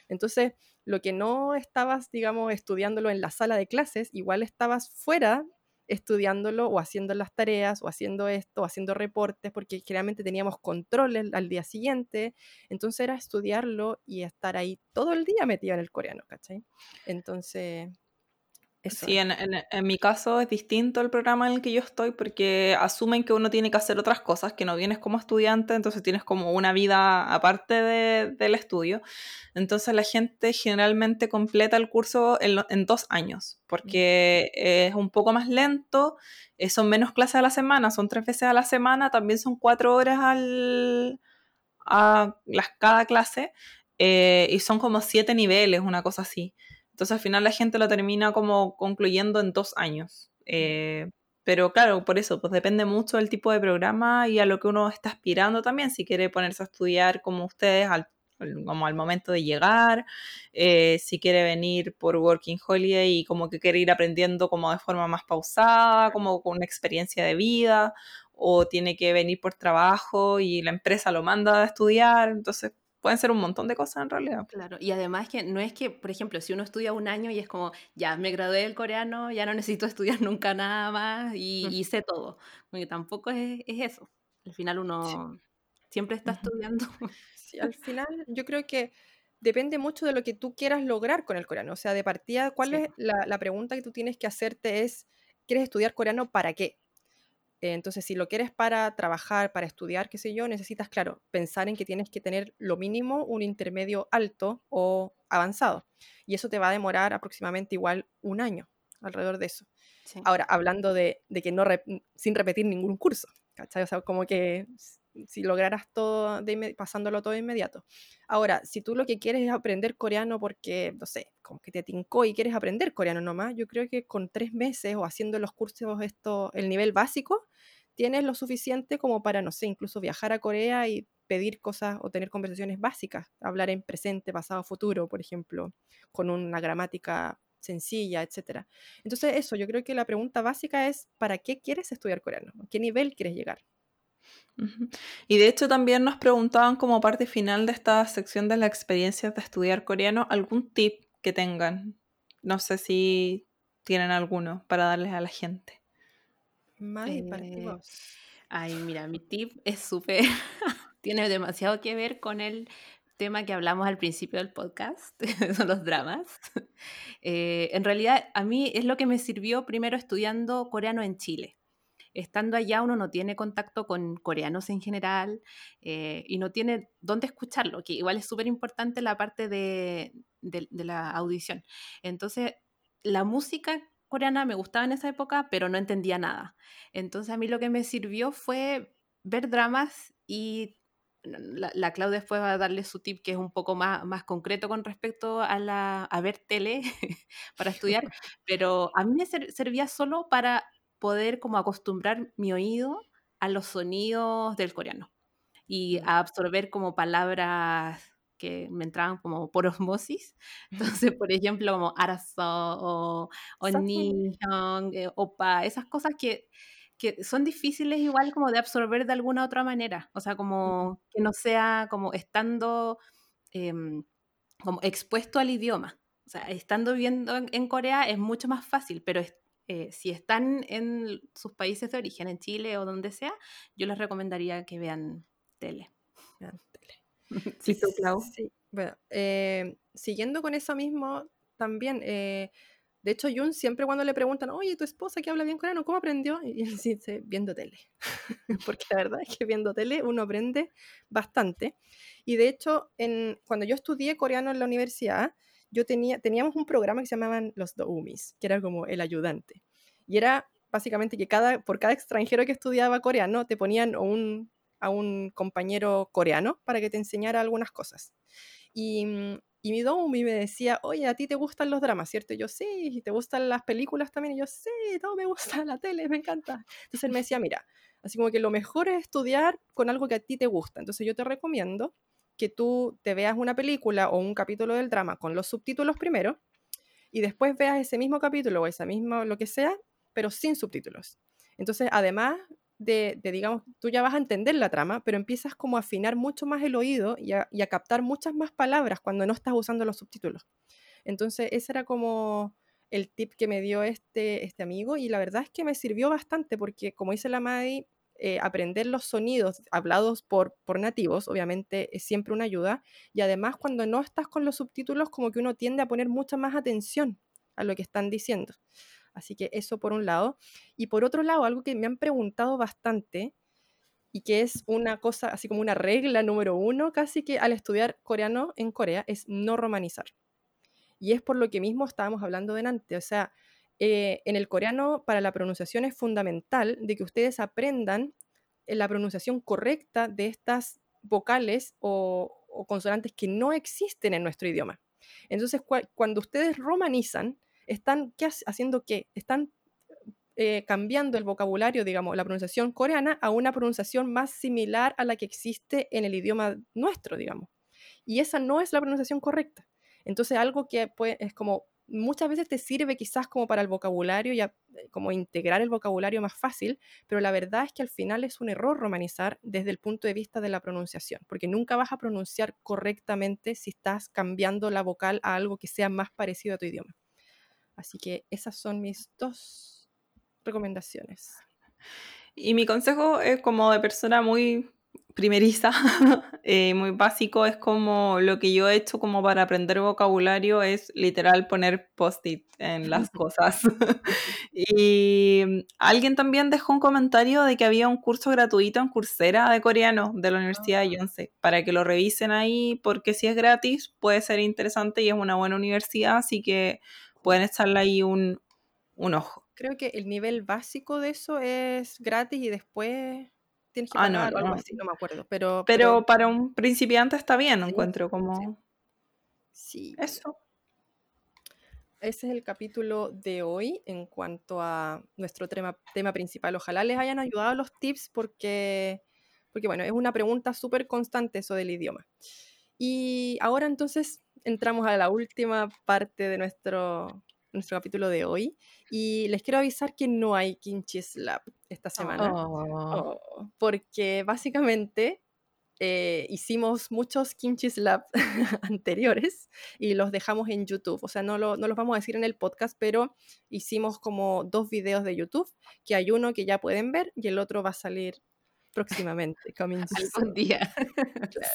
Entonces, lo que no estabas, digamos, estudiándolo en la sala de clases, igual estabas fuera estudiándolo o haciendo las tareas o haciendo esto o haciendo reportes, porque generalmente teníamos controles al día siguiente, entonces era estudiarlo y estar ahí todo el día metido en el coreano, ¿cachai? Entonces, Sí, en, en, mi caso es distinto el programa en el que yo estoy porque asumen que uno tiene que hacer otras cosas, que no vienes como estudiante, entonces tienes como una vida aparte de, del estudio. Entonces la gente generalmente completa el curso en, en dos años porque es un poco más lento, eh, son menos clases a la semana, son tres veces a la semana, también son cuatro horas al, a las, cada clase eh, y son como siete niveles, una cosa así. Entonces al final la gente lo termina como concluyendo en dos años. Eh, pero claro, por eso, pues depende mucho del tipo de programa y a lo que uno está aspirando también. Si quiere ponerse a estudiar como ustedes, al, como al momento de llegar, eh, si quiere venir por Working Holiday y como que quiere ir aprendiendo como de forma más pausada, como con una experiencia de vida, o tiene que venir por trabajo y la empresa lo manda a estudiar. Entonces, pueden ser un montón de cosas en realidad. Claro, y además que no es que, por ejemplo, si uno estudia un año y es como, ya me gradué del coreano, ya no necesito estudiar nunca nada más y, sé todo, porque tampoco es, es, eso. Al final uno siempre está estudiando. Sí, al final yo creo que depende mucho de lo que tú quieras lograr con el coreano. O sea, de partida, ¿cuál es la, la pregunta que tú tienes que hacerte es, ¿quieres estudiar coreano para qué? Entonces, si lo quieres para trabajar, para estudiar, qué sé yo, necesitas, claro, pensar en que tienes que tener lo mínimo un intermedio alto o avanzado. Y eso te va a demorar aproximadamente igual un año, alrededor de eso. Ahora, hablando de, de que no sin repetir ningún curso, ¿cachai? O sea, como que si lograras todo, de pasándolo todo de inmediato. Ahora, si tú lo que quieres es aprender coreano porque, no sé, como que te tincó y quieres aprender coreano nomás, yo creo que con tres meses o haciendo los cursos, esto, el nivel básico, tienes lo suficiente como para, no sé, incluso viajar a Corea y pedir cosas o tener conversaciones básicas, hablar en presente, pasado, futuro, por ejemplo, con una gramática sencilla, etc. Entonces, eso, yo creo que la pregunta básica es, ¿para qué quieres estudiar coreano? ¿A qué nivel quieres llegar? Y de hecho también nos preguntaban como parte final de esta sección de las experiencias de estudiar coreano, algún tip que tengan. No sé si tienen alguno para darles a la gente. Eh, ay, mira, mi tip es súper, tiene demasiado que ver con el tema que hablamos al principio del podcast, son los dramas. Eh, en realidad, a mí es lo que me sirvió primero estudiando coreano en Chile estando allá uno no tiene contacto con coreanos en general eh, y no tiene dónde escucharlo, que igual es súper importante la parte de, la audición. Entonces, la música coreana me gustaba en esa época, pero no entendía nada. Entonces, a mí lo que me sirvió fue ver dramas y la, la, Claudia después va a darle su tip que es un poco más, más concreto con respecto a, la, a ver tele para estudiar, pero a mí me servía solo para poder como acostumbrar mi oído a los sonidos del coreano y a absorber como palabras que me entraban como por osmosis. Entonces, por ejemplo, como arazo o, o eh, opa, esas cosas que, que son difíciles igual como de absorber de alguna otra manera. O sea, como que no sea como estando em, como expuesto al idioma. O sea, estando viviendo en, Corea es mucho más fácil, pero eh, si están en sus países de origen, en Chile o donde sea, yo les recomendaría que vean tele. Vean tele. Sí, sí, Bueno, eh, siguiendo con eso mismo, también eh, de hecho, Jun siempre cuando le preguntan, oye, tu esposa que habla bien coreano, ¿cómo aprendió? Y él dice, viendo tele. Porque la verdad es que viendo tele uno aprende bastante. Y de hecho, en, cuando yo estudié coreano en la universidad, yo tenía, teníamos un programa que se llamaban los doumis, que era como el ayudante. Y era básicamente que cada, por cada extranjero que estudiaba coreano te ponían un, a un compañero coreano para que te enseñara algunas cosas. Y mm, y mi Domi me decía, oye, a ti te gustan los dramas, ¿cierto? Y yo, sí, y te gustan las películas también. Y yo, sí, todo me gusta la tele, me encanta. Entonces él me decía, mira, así como que lo mejor es estudiar con algo que a ti te gusta. Entonces yo te recomiendo que tú te veas una película o un capítulo del drama con los subtítulos primero y después veas ese mismo capítulo o esa misma, lo que sea, pero sin subtítulos. Entonces, además de, digamos, tú ya vas a entender la trama, pero empiezas como a afinar mucho más el oído y a, captar muchas más palabras cuando no estás usando los subtítulos. Entonces, ese era como el tip que me dio este, este amigo y la verdad es que me sirvió bastante porque, como dice la Maddie, eh, aprender los sonidos hablados por, por nativos, obviamente, es siempre una ayuda. Y además, cuando no estás con los subtítulos, como que uno tiende a poner mucha más atención a lo que están diciendo. Así que eso por un lado. Y por otro lado, algo que me han preguntado bastante y que es una cosa, así como una regla número uno, casi que al estudiar coreano en Corea, es no romanizar. Y es por lo que mismo estábamos hablando delante. O sea, eh, en el coreano para la pronunciación es fundamental de que ustedes aprendan eh, la pronunciación correcta de estas vocales o, consonantes que no existen en nuestro idioma. Entonces, cuando ustedes romanizan, están ¿qué haciendo qué? Están eh, cambiando el vocabulario, digamos, la pronunciación coreana a una pronunciación más similar a la que existe en el idioma nuestro, digamos. Y esa no es la pronunciación correcta. Entonces, algo que es como muchas veces te sirve quizás como para el vocabulario y como integrar el vocabulario más fácil, pero la verdad es que al final es un error romanizar desde el punto de vista de la pronunciación, porque nunca vas a pronunciar correctamente si estás cambiando la vocal a algo que sea más parecido a tu idioma. Así que esas son mis dos recomendaciones. Y mi consejo es como de persona muy primeriza, eh, muy básico, es como lo que yo he hecho como para aprender vocabulario es literal poner post-it en las cosas. y alguien también dejó un comentario de que había un curso gratuito en Coursera de coreano de la Universidad de Yonsei, para que lo revisen ahí, porque si es gratis puede ser interesante y es una buena universidad, así que pueden echarle ahí un, ojo. Creo que el nivel básico de eso es gratis y después tienes que ah, pagar algo así, no me acuerdo. Pero, pero, para un principiante está bien, encuentro como... Sí. Eso. Ese es el capítulo de hoy en cuanto a nuestro tema, tema principal. Ojalá les hayan ayudado los tips porque, porque bueno, es una pregunta súper constante eso del idioma. Y ahora entonces entramos a la última parte de nuestro, nuestro capítulo de hoy. Y les quiero avisar que no hay Kimchi Slap esta semana. Oh. Oh, porque básicamente eh, hicimos muchos Kimchi Slap anteriores y los dejamos en YouTube. O sea, no, lo, no los vamos a decir en el podcast, pero hicimos como dos videos de YouTube, que hay uno que ya pueden ver y el otro va a salir próximamente, coming Algún día.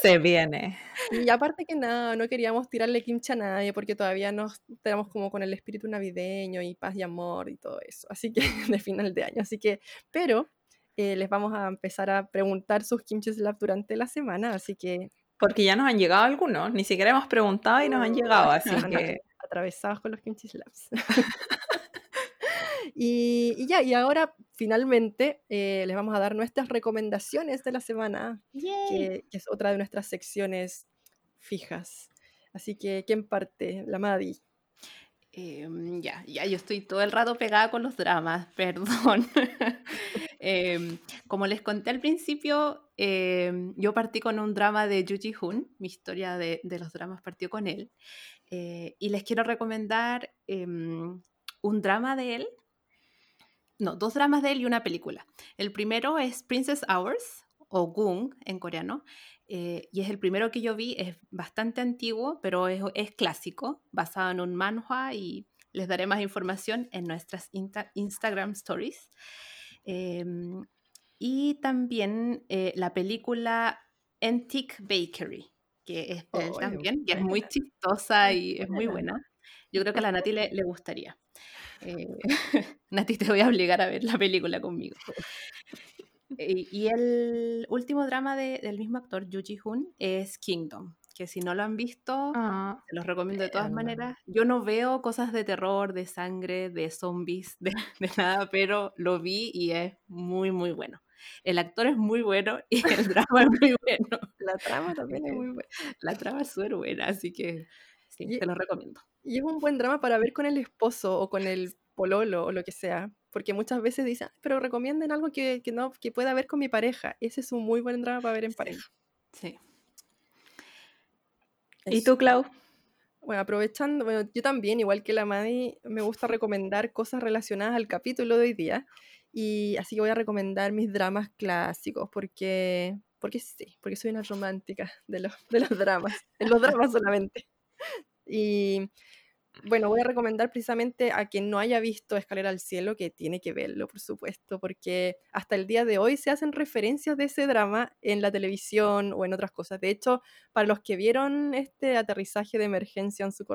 Se viene. Y aparte que nada, no queríamos tirarle kimchi a nadie porque todavía nos tenemos como con el espíritu navideño y paz y amor y todo eso. Así que de final de año. Así que, pero eh, les vamos a empezar a preguntar sus kimchi slap durante la semana, así que... Porque ya nos han llegado algunos, ni siquiera hemos preguntado y nos han llegado, así que... Atravesados con los kimchi slaps. Y, ya, y ahora finalmente eh, les vamos a dar nuestras recomendaciones de la semana, que, es otra de nuestras secciones fijas. Así que, ¿quién parte? La Madi. Em, ya, ya, yo estoy todo el rato pegada con los dramas, perdón. Em, como les conté al principio, em, yo partí con un drama de Yuji Hoon, mi historia de, de los dramas partió con él, eh, y les quiero recomendar un drama de él no, dos dramas de él y una película. El primero es Princess Hours, o Gung en coreano, eh, y es el primero que yo vi, es bastante antiguo, pero es, es clásico, basado en un manhua y les daré más información en nuestras insta- Instagram stories. Em, y también eh, la película Antique Bakery, que es de él Oh, también, que es muy chistosa y es muy buena. buena. Yo creo que a la Nati le, le gustaría. Eh, Nati, te voy a obligar a ver la película conmigo. Y el último drama de- del mismo actor, Yoo Ji-hoon, es Kingdom, que si no lo han visto, Ah, los recomiendo de todas maneras. Yo no veo cosas de terror, de sangre, de zombies, de, de nada, pero lo vi y es muy, muy bueno. El actor es muy bueno y el drama es muy bueno. La trama también es muy buena. La trama es súper buena, así que sí, Y- te lo recomiendo. Y es un buen drama para ver con el esposo o con el pololo o lo que sea. Porque muchas veces dicen, "Ay, pero recomienden algo que, que no, que pueda ver con mi pareja. Ese es un muy buen drama para ver en Sí. pareja. Sí. ¿Y tú, Clau? Bueno, aprovechando, bueno, yo también, igual que la Madi, me gusta recomendar cosas relacionadas al capítulo de hoy día. Y así que voy a recomendar mis dramas clásicos, porque, porque sí, porque soy una romántica de los, de los dramas, de los dramas solamente. Y bueno, voy a recomendar precisamente a quien no haya visto Escalera al Cielo, que tiene que verlo, por supuesto, porque hasta el día de hoy se hacen referencias de ese drama en la televisión o en otras cosas. De hecho, para los que vieron este aterrizaje de emergencia en, su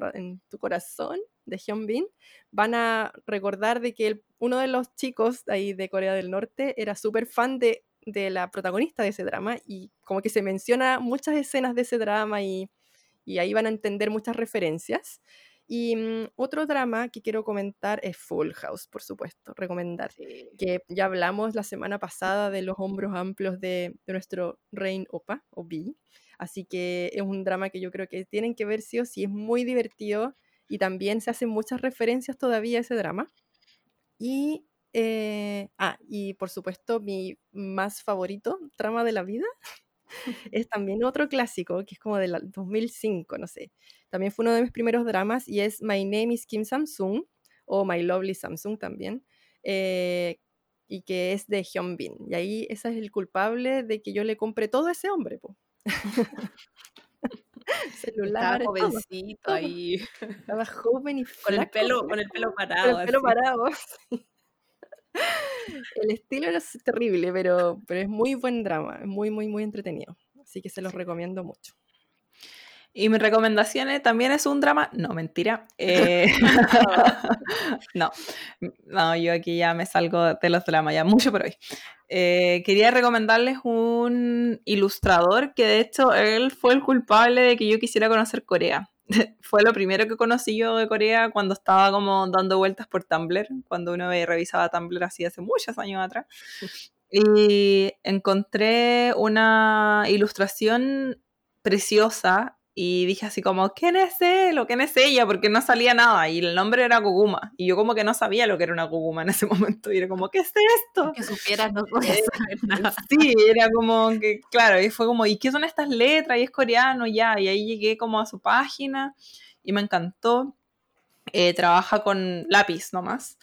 tu corazón de Hyun Bin, van a recordar de que el- uno de los chicos de ahí de Corea del Norte era súper fan de, de la protagonista de ese drama y como que se menciona muchas escenas de ese drama y, y ahí van a entender muchas referencias. Y mm, otro drama que quiero comentar es Full House, por supuesto, recomendar Sí. que ya hablamos la semana pasada de los hombros amplios de, de nuestro Rain Opa, o B. Así que es un drama que yo creo que tienen que ver sí o sí, es muy divertido y también se hacen muchas referencias todavía a ese drama. Y, eh, ah, y por supuesto mi más favorito, Trama de la Vida, es también otro clásico que es como del 2005, no sé. También fue uno de mis primeros dramas y es My Name is Kim Samsung o My Lovely Samsung también. eh, y que es de Hyun Bin. Y ahí ese es el culpable de que yo le compre todo a ese hombre. Po. Celular, jovencito todo. ahí, Estaba joven y con el pelo, con el pelo con parado. el pelo así. parado. El estilo era terrible, pero, pero es muy buen drama, es muy, muy, muy entretenido. Así que se los recomiendo mucho. Y mi recomendación es- también es un drama. No, mentira. Eh, no, no, yo aquí ya me salgo de los dramas, ya mucho por hoy. Eh, quería recomendarles un ilustrador que de hecho él fue el culpable de que yo quisiera conocer Corea. fue lo primero que conocí yo de Corea cuando estaba como dando vueltas por Tumblr, cuando uno revisaba Tumblr así hace muchos años atrás. Y encontré una ilustración preciosa y dije así como, ¿quién es él o quién es ella? Porque no salía nada y el nombre era Koguma. Y yo como que no sabía lo que era una Koguma en ese momento. Y era como, ¿qué es esto? Que supieras, no puedes saber nada. Sí, era como que, claro, y fue como, ¿y qué son estas letras? Y es coreano ya. Y ahí llegué como a su página y me encantó. Eh, trabaja con lápiz nomás.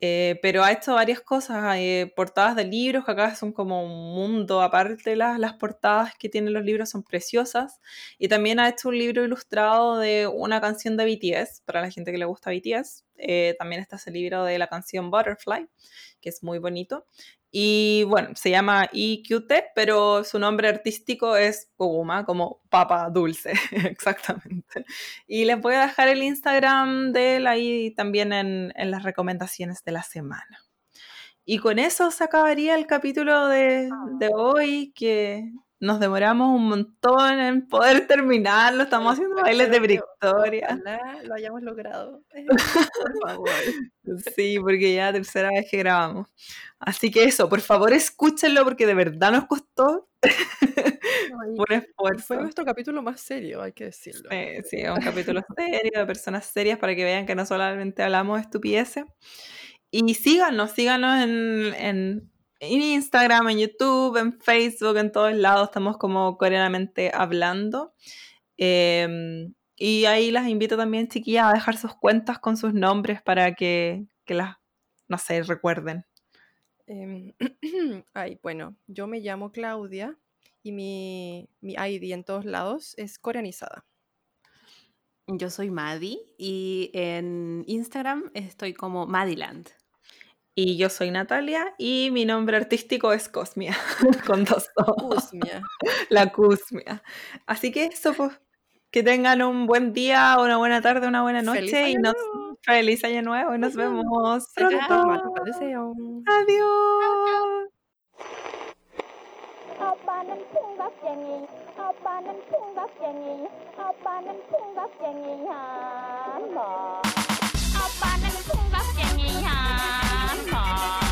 Eh, pero ha hecho varias cosas, eh, portadas de libros, que acá son como un mundo aparte, las, las portadas que tienen los libros son preciosas. Y también ha hecho un libro ilustrado de una canción de BTS, para la gente que le gusta BTS. Eh, también está ese libro de la canción Butterfly, que es muy bonito. Y bueno, se llama IQT, pero su nombre artístico es Koguma, como papa dulce, exactamente. Y les voy a dejar el Instagram de él ahí también en, en las recomendaciones de la semana. Y con eso se acabaría el capítulo de, de hoy, que nos demoramos un montón en poder terminarlo. Estamos haciendo bailes de victoria. Ojalá lo hayamos logrado. Por favor. Sí, porque ya la tercera vez que grabamos. Así que eso, por favor escúchenlo porque de verdad nos costó No, un fue esfuerzo. nuestro capítulo más serio, hay que decirlo. Eh, sí, es un capítulo serio de personas serias para que vean que no solamente hablamos estupideces. Y síganos, síganos en, en, en Instagram, en YouTube, en Facebook, en todos lados. Estamos como coreanamente hablando. Eh, y ahí las invito también, chiquillas, a dejar sus cuentas con sus nombres para que, que las, no sé, recuerden. Em, ay, bueno, yo me llamo Claudia y mi, mi ID en todos lados es coreanizada. Yo soy Maddie y en Instagram estoy como Madiland. Y yo soy Natalia y mi nombre artístico es Cosmia, con dos O. Cusmia. La Cusmia. Así que eso, pues, que tengan un buen día, una buena tarde, una buena noche ¡Feliz y año nos nuevo! feliz año nuevo y nos Ujú. vemos Gracias pronto. Adiós. car.